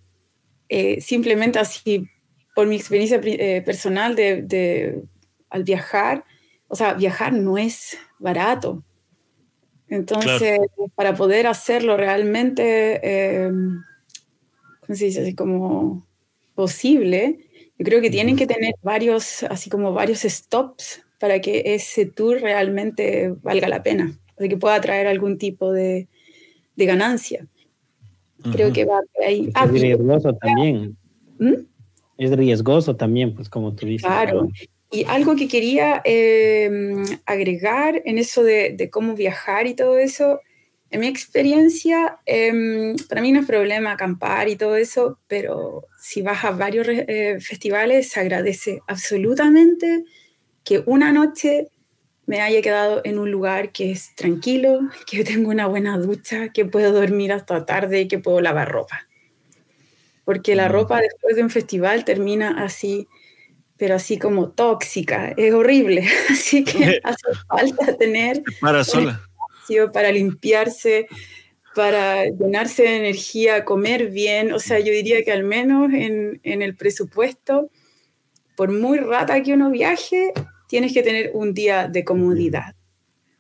eh, simplemente así, por mi experiencia eh, personal de, al viajar, o sea, viajar no es barato. Entonces, para poder hacerlo realmente, ¿cómo se dice? Así como posible, yo creo que tienen que tener varios, así como varios stops para que ese tour realmente valga la pena, para que pueda traer algún tipo de, de ganancia. Creo que va ahí. es ah, riesgoso también. ¿Mm? Es riesgoso también, pues como tú dices. Claro. Y algo que quería em, agregar en eso de, de, cómo viajar y todo eso, en mi experiencia, em, para mí no es problema acampar y todo eso, pero si vas a varios eh, festivales, se agradece absolutamente que una noche me haya quedado en un lugar que es tranquilo, que tengo una buena ducha, que puedo dormir hasta tarde y que puedo lavar ropa. Porque la mm. ropa después de un festival termina así, pero así como tóxica, es horrible. Así que hace falta tener para sola. para limpiarse, para llenarse de energía, comer bien. O sea, yo diría que al menos en, en el presupuesto, por muy rata que uno viaje, tienes que tener un día de comodidad.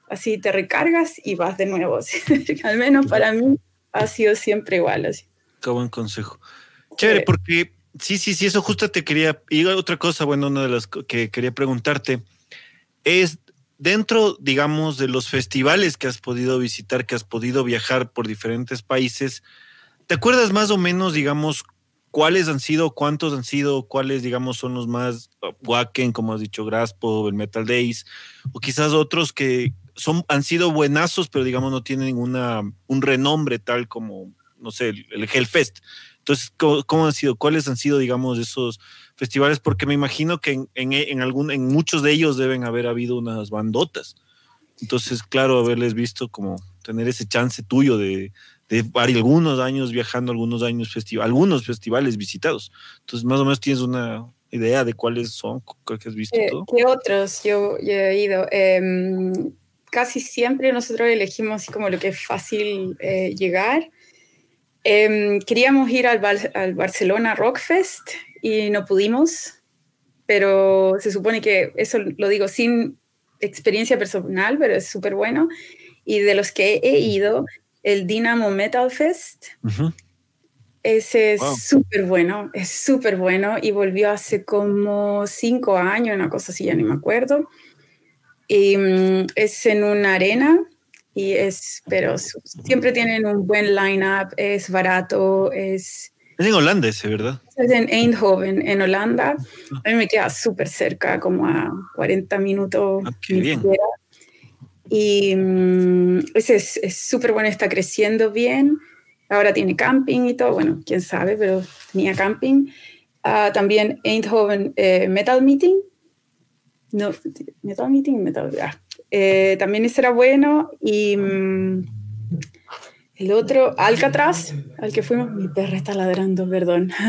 Así te recargas y vas de nuevo. Al menos para mí ha sido siempre igual. Así. Qué buen consejo. Chévere, porque sí, sí, sí, eso justo te quería. Y otra cosa, bueno, una de las que quería preguntarte es dentro, digamos, de los festivales que has podido visitar, que has podido viajar por diferentes países, ¿te acuerdas más o menos, digamos, ¿Cuáles han sido, cuántos han sido, cuáles, digamos, son los más Wacken, como has dicho, Graspo, el Metal Days, o quizás otros que son, han sido buenazos, pero digamos no tienen ninguna, un renombre tal como, no sé, el, Hellfest? Entonces, ¿cómo, han sido? ¿Cuáles han sido, digamos, esos festivales? Porque me imagino que en, en, algún, en muchos de ellos deben haber habido unas bandotas. Entonces, claro, haberles visto como tener ese chance tuyo de, de algunos años viajando, algunos años festival, algunos festivales visitados. Entonces, más o menos tienes una idea de cuáles son, creo que has visto todo. ¿Qué otros yo, he ido? Em, casi siempre nosotros elegimos como lo que es fácil eh, llegar. Em, queríamos ir al, al Barcelona Rock Fest y no pudimos, pero se supone que eso lo digo sin experiencia personal, pero es súper bueno. Y de los que he ido, el Dynamo Metal Fest. Ese es súper bueno, es súper bueno y volvió hace como cinco años, una cosa así, ya ni me acuerdo. Y mm, es en una arena y es, pero siempre tienen un buen line-up, es barato, es... Es en Holanda ese, ¿verdad? Es en Eindhoven, en Holanda. A mí me queda súper cerca, como a 40 minutos. Ah, qué bien. Y mm, ese es súper bueno, está creciendo bien. Ahora tiene camping y todo, bueno, quién sabe, pero tenía camping. Uh, también Eindhoven eh, Metal Meeting. No, Metal Meeting, Metal. Ah. Eh, también ese era bueno. Y mm, el otro, Alcatraz, al que fuimos. Mi perra está ladrando, perdón.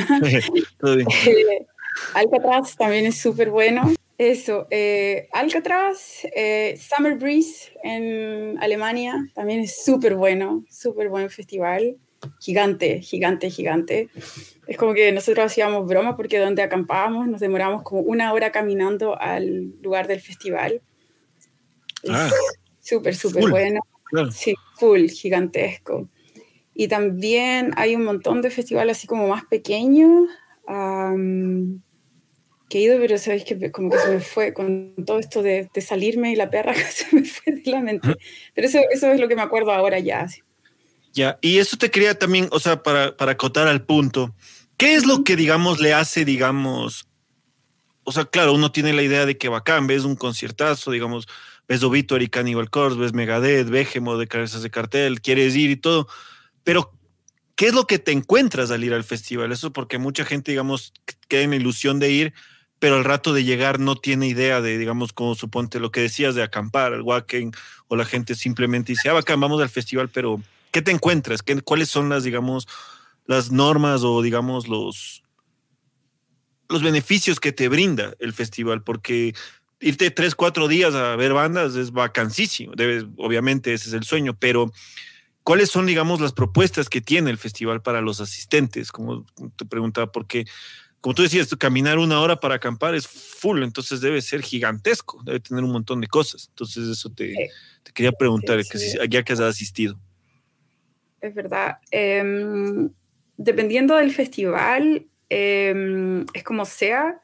Eh, Alcatraz también es súper bueno. Eso, eh, Alcatraz, eh, Summer Breeze en Alemania, también es súper bueno, súper buen festival, gigante, gigante, gigante. Es como que nosotros hacíamos broma porque donde acampábamos nos demoramos como una hora caminando al lugar del festival. Ah, súper, súper bueno. Sí, full, gigantesco. Y también hay un montón de festivales así como más pequeños que he ido, pero sabéis que como que se me fue con todo esto de, de, salirme y la perra se me fue de la mente. Pero eso, eso es lo que me acuerdo ahora ya. Ya, y eso te quería también, o sea, para, para acotar al punto, ¿qué es lo que, digamos, le hace, digamos, o sea, claro, uno tiene la idea de que bacán, ves un conciertazo, digamos, ves Obituary, Cannibal Corpse, ves Megadeth, Behemoth de cabezas de cartel, quieres ir y todo, pero ¿qué es lo que te encuentras al ir al festival? Eso porque mucha gente, digamos, queda en la ilusión de ir, pero al rato de llegar no tiene idea de, digamos, como suponte lo que decías de acampar, el walking, o la gente simplemente dice, ah, bacán, vamos al festival, pero ¿qué te encuentras? ¿Qué, ¿Cuáles son las, digamos, las normas o, digamos, los, los beneficios que te brinda el festival? Porque irte tres, cuatro días a ver bandas es vacancísimo, debes, obviamente ese es el sueño, pero ¿cuáles son, digamos, las propuestas que tiene el festival para los asistentes? Como te preguntaba, porque como tú decías, caminar una hora para acampar es full, entonces debe ser gigantesco, debe tener un montón de cosas. Entonces eso te, quería preguntar, que ya que has asistido. Es verdad. Em, dependiendo del festival, em, es como sea.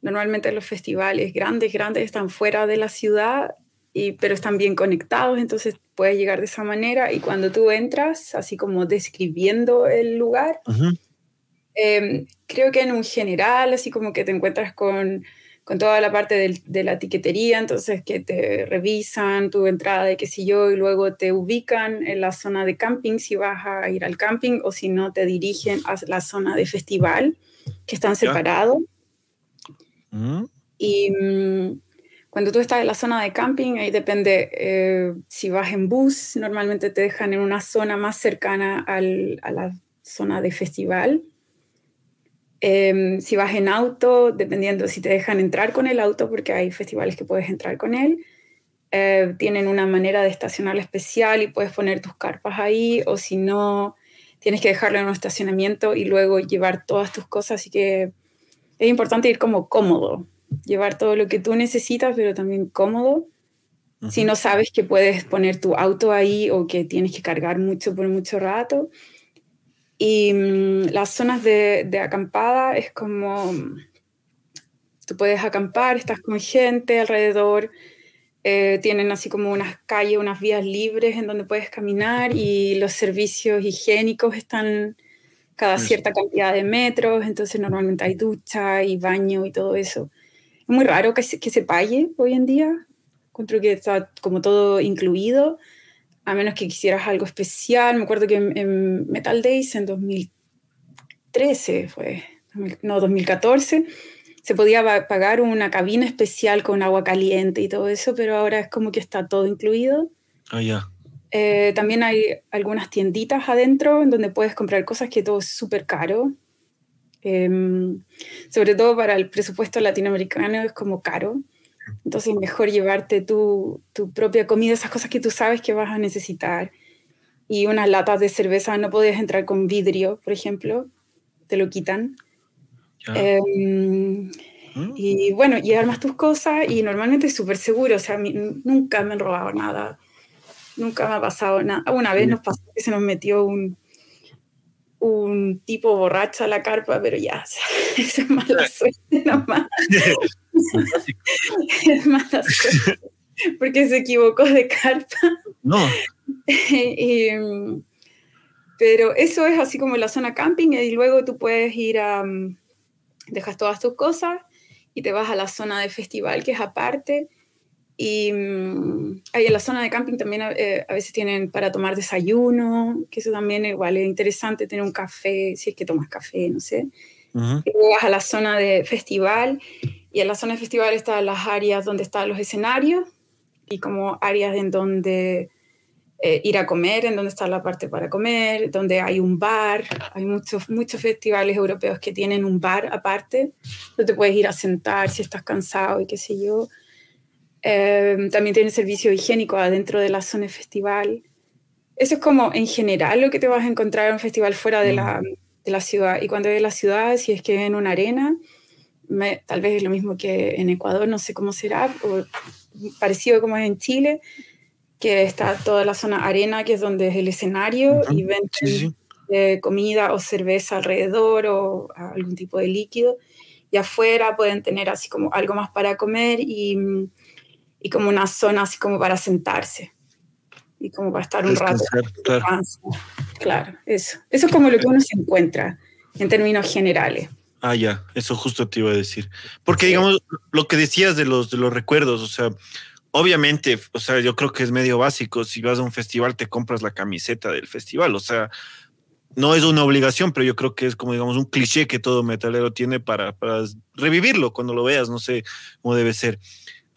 Normalmente los festivales grandes, grandes están fuera de la ciudad, y, pero están bien conectados, entonces puedes llegar de esa manera. Y cuando tú entras, así como describiendo el lugar, Em, creo que en un general, así como que te encuentras con, con toda la parte de la etiquetería, entonces que te revisan tu entrada de qué sé yo y luego te ubican en la zona de camping si vas a ir al camping o si no te dirigen a la zona de festival, que están separados. Y mm, Cuando tú estás en la zona de camping, ahí depende eh, si vas en bus, normalmente te dejan en una zona más cercana al, a la zona de festival. Em, si vas en auto, dependiendo si te dejan entrar con el auto, porque hay festivales que puedes entrar con él, eh, tienen una manera de estacionar especial y puedes poner tus carpas ahí, o si no, tienes que dejarlo en un estacionamiento y luego llevar todas tus cosas. Así que es importante ir como cómodo, llevar todo lo que tú necesitas, pero también cómodo. Si no sabes que puedes poner tu auto ahí o que tienes que cargar mucho por mucho rato. Y mm, las zonas de, de, acampada es como, tú puedes acampar, estás con gente alrededor, eh, tienen así como unas calles, unas vías libres en donde puedes caminar y los servicios higiénicos están cada cierta cantidad de metros, entonces normalmente hay ducha y baño y todo eso. Es muy raro que se, que se pague hoy en día, encuentro que está como todo incluido, a menos que quisieras algo especial. Me acuerdo que en, Metal Days en 2013 fue, no, 2014, se podía pagar una cabina especial con agua caliente y todo eso, pero ahora es como que está todo incluido. Ah, ya. Eh, también hay algunas tienditas adentro en donde puedes comprar cosas que todo es súper caro. Em, sobre todo para el presupuesto latinoamericano es como caro. Entonces es mejor llevarte tu, tu, propia comida, esas cosas que tú sabes que vas a necesitar. Y unas latas de cerveza, no podías entrar con vidrio, por ejemplo, te lo quitan. Em, mm. Y bueno, y armas tus cosas y normalmente es súper seguro, o sea, nunca me han robado nada, nunca me ha pasado nada. Una vez nos pasó que se nos metió un, un tipo borracho a la carpa, pero ya, o sea, es mala suerte nomás. es mala suerte. Porque se equivocó de carpa. No. y, pero eso es así como la zona camping y luego tú puedes ir a... Dejas todas tus cosas y te vas a la zona de festival que es aparte. Y ahí en la zona de camping también eh, a veces tienen para tomar desayuno, que eso también igual es interesante, tener un café, si es que tomas café, no sé. Y vas a la zona de festival y en la zona de festival están las áreas donde están los escenarios y como áreas en donde eh, ir a comer, en donde está la parte para comer, donde hay un bar. Hay muchos, muchos festivales europeos que tienen un bar aparte, donde te puedes ir a sentar si estás cansado y qué sé yo. Eh, también tiene servicio higiénico adentro de la zona festival. Eso es como en general lo que te vas a encontrar en un festival fuera de la, de la ciudad. Y cuando es la ciudad, si es que en una arena, tal vez es lo mismo que en Ecuador, no sé cómo será, o parecido como es en Chile, que está toda la zona arena, que es donde es el escenario, y venden eh, comida o cerveza alrededor o algún tipo de líquido. Y afuera pueden tener así como algo más para comer y, y como una zona así como para sentarse y como para estar un rato. Claro. claro, eso. Eso es como lo que uno se encuentra en términos generales. Ah, ya, eso justo te iba a decir. Porque, digamos, lo que decías de los, de los recuerdos, o sea, obviamente, o sea, yo creo que es medio básico. Si vas a un festival, te compras la camiseta del festival. O sea, no es una obligación, pero yo creo que es como, digamos, un cliché que todo metalero tiene para, para revivirlo cuando lo veas. No sé cómo debe ser.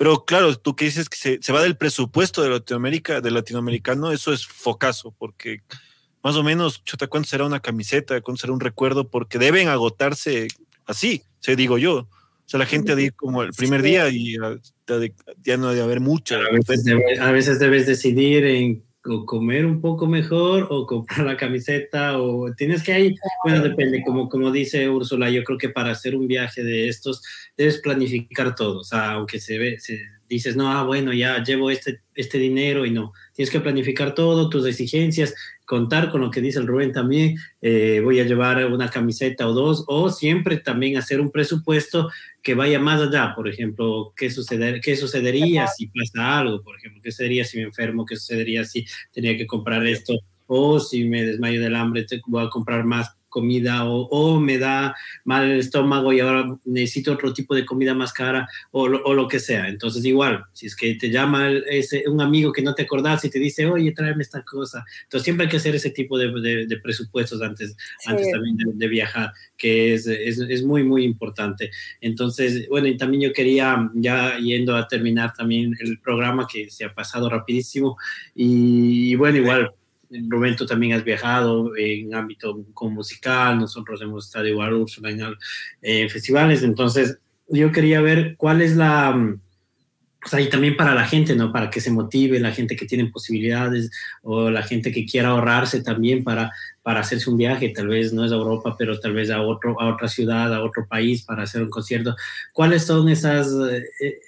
Pero claro, tú que dices que se, se, va del presupuesto de Latinoamérica, del latinoamericano, eso es focazo, porque más o menos, chota, ¿cuánto será una camiseta? ¿Cuánto será un recuerdo? Porque deben agotarse así, se digo yo sea, la gente de ir como el primer día y ya no debe haber mucha. A veces, debes, a veces debes decidir en comer un poco mejor o comprar la camiseta o tienes que ahí, bueno, depende, como, como dice Úrsula, yo creo que para hacer un viaje de estos debes planificar todo, o sea, aunque se ve, se, dices, no, ah, bueno, ya llevo este, este dinero y no, tienes que planificar todo, tus exigencias, contar con lo que dice el Rubén también, eh, voy a llevar una camiseta o dos, o siempre también hacer un presupuesto que vaya más allá, por ejemplo, qué, suceder, qué sucedería si pasa algo, por ejemplo, qué sucedería si me enfermo, qué sucedería si tenía que comprar esto, o si me desmayo del hambre, te voy a comprar más comida o, me da mal el estómago y ahora necesito otro tipo de comida más cara o lo, que sea. Entonces igual, si es que te llama ese, un amigo que no te acordás y te dice, oye, tráeme esta cosa. Entonces siempre hay que hacer ese tipo de, presupuestos antes, antes también de, viajar, que es, es, es, muy, muy importante. Entonces, bueno, y también yo quería, ya yendo a terminar también el programa que se ha pasado rapidísimo y, y bueno, igual Tú también has viajado en ámbito como musical, nosotros hemos estado igual Úrsula en festivales, entonces yo quería ver cuál es la, o sea, y también para la gente, ¿no? Para que se motive, la gente que tiene posibilidades o la gente que quiera ahorrarse también para, para hacerse un viaje, tal vez no es a Europa, pero tal vez a, otro, a otra ciudad, a otro país para hacer un concierto. ¿Cuáles son esas... Eh,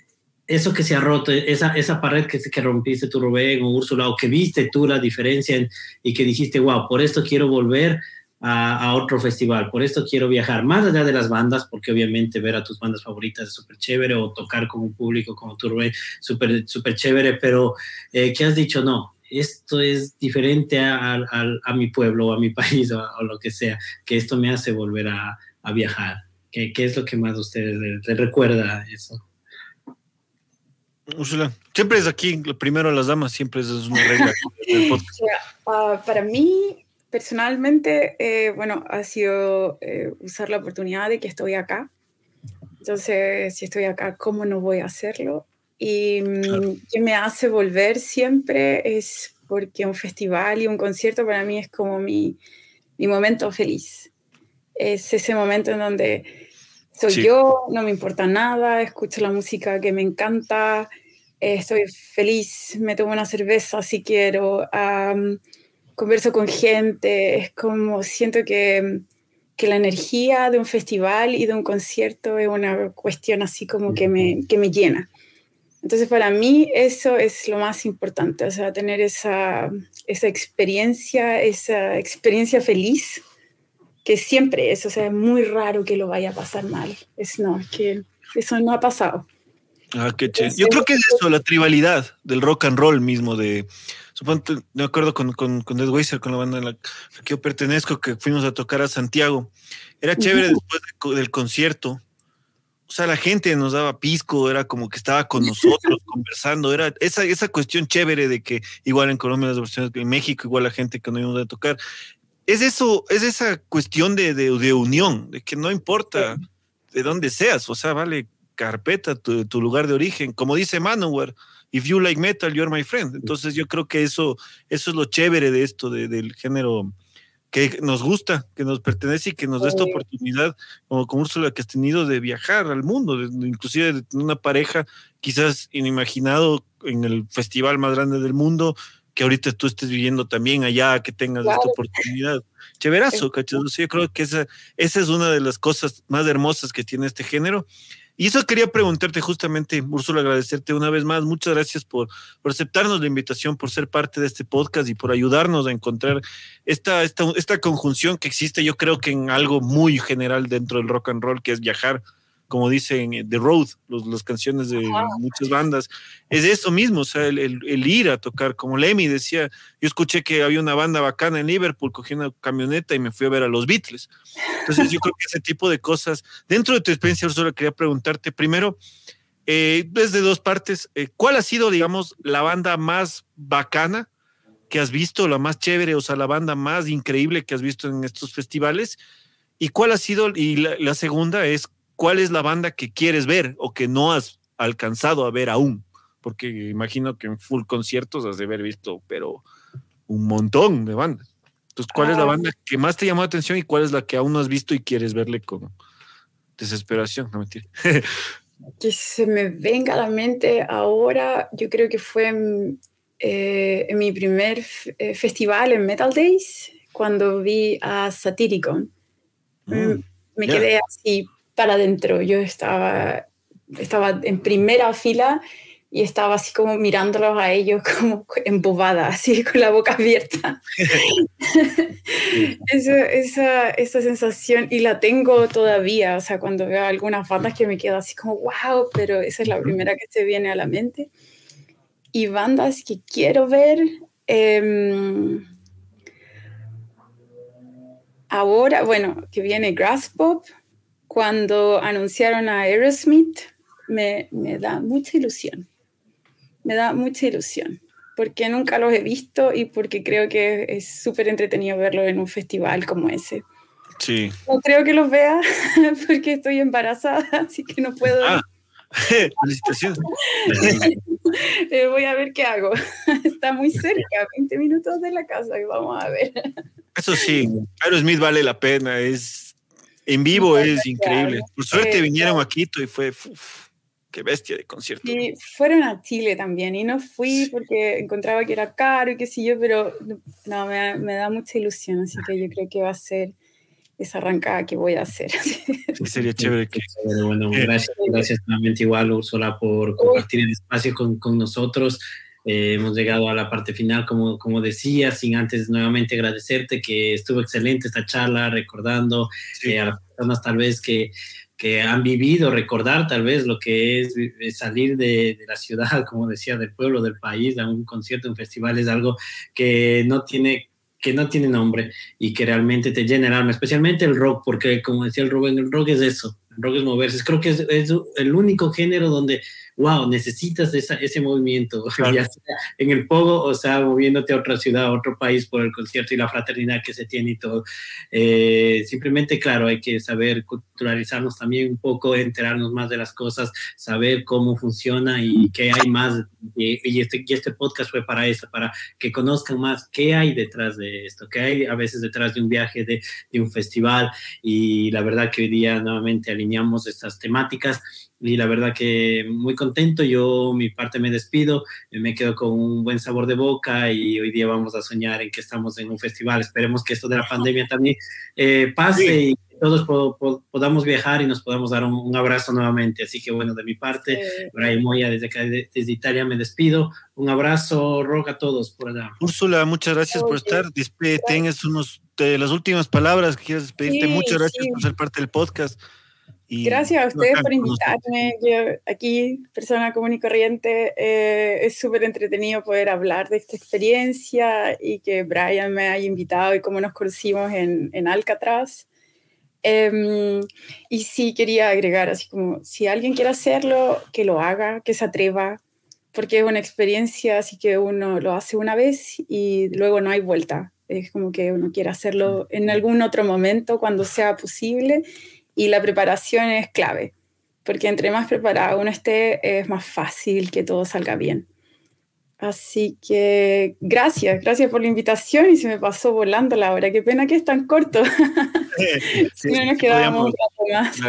eso que se ha roto, esa, esa pared que, que rompiste tú, Rubén o Úrsula, o que viste tú la diferencia y que dijiste, wow, por esto quiero volver a, a, otro festival, por esto quiero viajar, más allá de las bandas, porque obviamente ver a tus bandas favoritas es súper chévere, o tocar con un público como tú, Rubén, súper super chévere, pero eh, ¿qué has dicho? No, esto es diferente a, a, a mi pueblo a mi país o, o, lo que sea, que esto me hace volver a, viajar. ¿Qué, ¿Qué, es lo que más a ustedes les recuerda eso? Úrsula, siempre es aquí, primero las damas, siempre es una regla. Uh, para mí, personalmente, eh, bueno, ha sido eh, usar la oportunidad de que estoy acá. Entonces, si estoy acá, ¿cómo no voy a hacerlo? Y mm, claro. que me hace volver siempre es porque un festival y un concierto para mí es como mi, mi momento feliz. Es ese momento en donde soy sí. yo, no me importa nada, escucho la música que me encanta, eh, estoy feliz, me tomo una cerveza si quiero, um, converso con gente, es como siento que, que, la energía de un festival y de un concierto es una cuestión así como que me, que me llena. Entonces para mí eso es lo más importante, o sea, tener esa, esa experiencia, esa experiencia feliz que siempre es, o sea, es muy raro que lo vaya a pasar mal. Es no, es que eso no ha pasado. Ah, qué chévere. Yo creo que es eso, la tribalidad del rock and roll mismo, de, supongo, me acuerdo con, con, con Dead Weiser, con la banda en la que yo pertenezco, que fuimos a tocar a Santiago. Era chévere uh -huh. después de, del concierto. O sea, la gente nos daba pisco, era como que estaba con nosotros conversando, era esa, esa cuestión chévere de que igual en Colombia las versiones, en México igual la gente que no íbamos a tocar, es eso, es esa cuestión de, de, de unión, de que no importa sí. de dónde seas, o sea, vale carpeta tu, tu, lugar de origen, como dice Manowar, if you like metal, you're my friend. Entonces yo creo que eso, eso es lo chévere de esto, de, del género que nos gusta, que nos pertenece y que nos da esta oportunidad, como con Úrsula, que has tenido de viajar al mundo, de, inclusive de tener una pareja quizás inimaginado en el festival más grande del mundo, que ahorita tú estés viviendo también allá, que tengas claro. esta oportunidad. Chéverazo, ¿cachai? Yo creo que esa, esa es una de las cosas más hermosas que tiene este género. Y eso quería preguntarte justamente, Úrsula, agradecerte una vez más. Muchas gracias por, por, aceptarnos la invitación, por ser parte de este podcast y por ayudarnos a encontrar esta, esta, esta conjunción que existe, yo creo que en algo muy general dentro del rock and roll, que es viajar como dicen The Road, los, las canciones de muchas bandas, es eso mismo, o sea, el, el, el, ir a tocar, como Lemmy decía, yo escuché que había una banda bacana en Liverpool, cogí una camioneta y me fui a ver a los Beatles. Entonces yo creo que ese tipo de cosas, dentro de tu experiencia, solo quería preguntarte primero, eh, desde dos partes, eh, ¿cuál ha sido, digamos, la banda más bacana que has visto, la más chévere, o sea, la banda más increíble que has visto en estos festivales? ¿Y cuál ha sido, y la, la segunda es, cuál es la banda que quieres ver o que no has alcanzado a ver aún, porque imagino que en full conciertos has de haber visto, pero un montón de bandas. Entonces, ¿cuál ah. es la banda que más te llamó la atención y cuál es la que aún no has visto y quieres verle con desesperación? No mentira. que se me venga a la mente ahora, yo creo que fue en, eh, en mi primer eh, festival en Metal Days, cuando vi a Satyricon. Mm, me yeah. quedé así para adentro. Yo estaba, estaba en primera fila y estaba así como mirándolos a ellos como embobada, así con la boca abierta. Eso, esa, esa sensación, y la tengo todavía, o sea, cuando veo algunas bandas que me quedo así como, wow, pero esa es la primera que se viene a la mente. Y bandas que quiero ver, eh, ahora, bueno, que viene Grass Pop, cuando anunciaron a Aerosmith, me, me da mucha ilusión. Me da mucha ilusión porque nunca los he visto y porque creo que es súper entretenido verlos en un festival como ese. Sí. No creo que los vea porque estoy embarazada, así que no puedo. Ah, felicitaciones. Eh, voy a ver qué hago. Está muy cerca, 20 minutos de la casa y vamos a ver. Eso sí, Aerosmith vale la pena, es en vivo es increíble. Por suerte Eh, vinieron a Quito y fue uf, qué bestia de concierto. Y fueron a Chile también y no fui porque encontraba que era caro y qué sé yo, pero no, me, da- me da mucha ilusión, así que yo creo que va a ser esa arrancada que voy a hacer. Sí, sería chévere que Bueno, bueno, gracias, gracias nuevamente igual, Úrsula, por compartir el espacio con, con nosotros. Eh, hemos llegado a la parte final, como, como decía, sin antes nuevamente agradecerte que estuvo excelente esta charla, recordando Sí. eh, a las personas tal vez que, que han vivido, recordar tal vez lo que es vi- salir de, de la ciudad, como decía, del pueblo, del país, a un concierto, un festival, es algo que no tiene que no tiene nombre y que realmente te llena el alma, especialmente el rock, porque como decía el Rubén, el rock es eso, el rock es moverse, creo que es, es el único género donde, wow, necesitas esa, ese movimiento, Claro. ya sea en el pogo, o sea, moviéndote a otra ciudad, a otro país por el concierto y la fraternidad que se tiene y todo. Eh, simplemente, claro, hay que saber culturalizarnos también un poco, enterarnos más de las cosas, saber cómo funciona y qué hay más. Y, y este, y este podcast fue para eso, para que conozcan más qué hay detrás de esto, qué hay a veces detrás de un viaje, de, de un festival. Y la verdad que hoy día nuevamente alineamos estas temáticas y la verdad que muy contento. Yo, mi parte, me despido, me quedo con un buen sabor de boca y hoy día vamos a soñar en que estamos en un festival. Esperemos que esto de la pandemia también eh, pase Sí. y que todos po- po- podamos viajar y nos podamos dar un, un abrazo nuevamente. Así que bueno, de mi parte, Eh, Brian Moya desde acá, de- desde Italia, me despido. Un abrazo, roga a todos por allá. Úrsula, muchas gracias por estar. Despe- tengas unos de las últimas palabras que quieras despedirte. Sí, muchas gracias sí. por ser parte del podcast. Y Gracias a ustedes por invitarme. Yo aquí, persona común y corriente, eh, es súper entretenido poder hablar de esta experiencia y que Brian me haya invitado y cómo nos conocimos en, en Alcatraz. Em, y sí quería agregar, así como, si alguien quiere hacerlo, que lo haga, que se atreva, porque es una experiencia, así que uno lo hace una vez y luego no hay vuelta. Es como que uno quiere hacerlo en algún otro momento cuando sea posible y la preparación es clave, porque entre más preparado uno esté, es más fácil que todo salga bien. Así que gracias, gracias por la invitación y se me pasó volando la hora. Qué pena que es tan corto. Sí, si no nos sí, quedábamos un rato más.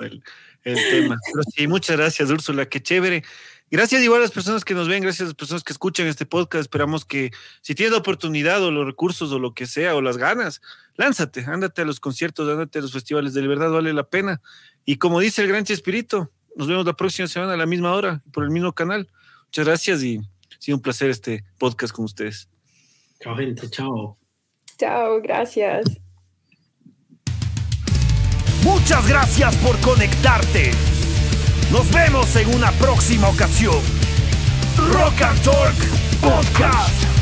el, el tema. Pero sí, muchas gracias, Úrsula, qué chévere. Gracias igual a las personas que nos ven, gracias a las personas que escuchan este podcast. Esperamos que si tienes la oportunidad o los recursos o lo que sea o las ganas, lánzate, ándate a los conciertos, ándate a los festivales, de verdad vale la pena. Y como dice el gran Chespirito, nos vemos la próxima semana a la misma hora por el mismo canal. Muchas gracias y ha sido un placer este podcast con ustedes. Chao, gente, chao. Chao, gracias. Muchas gracias por conectarte. Nos vemos en una próxima ocasión. Rock and Talk Podcast.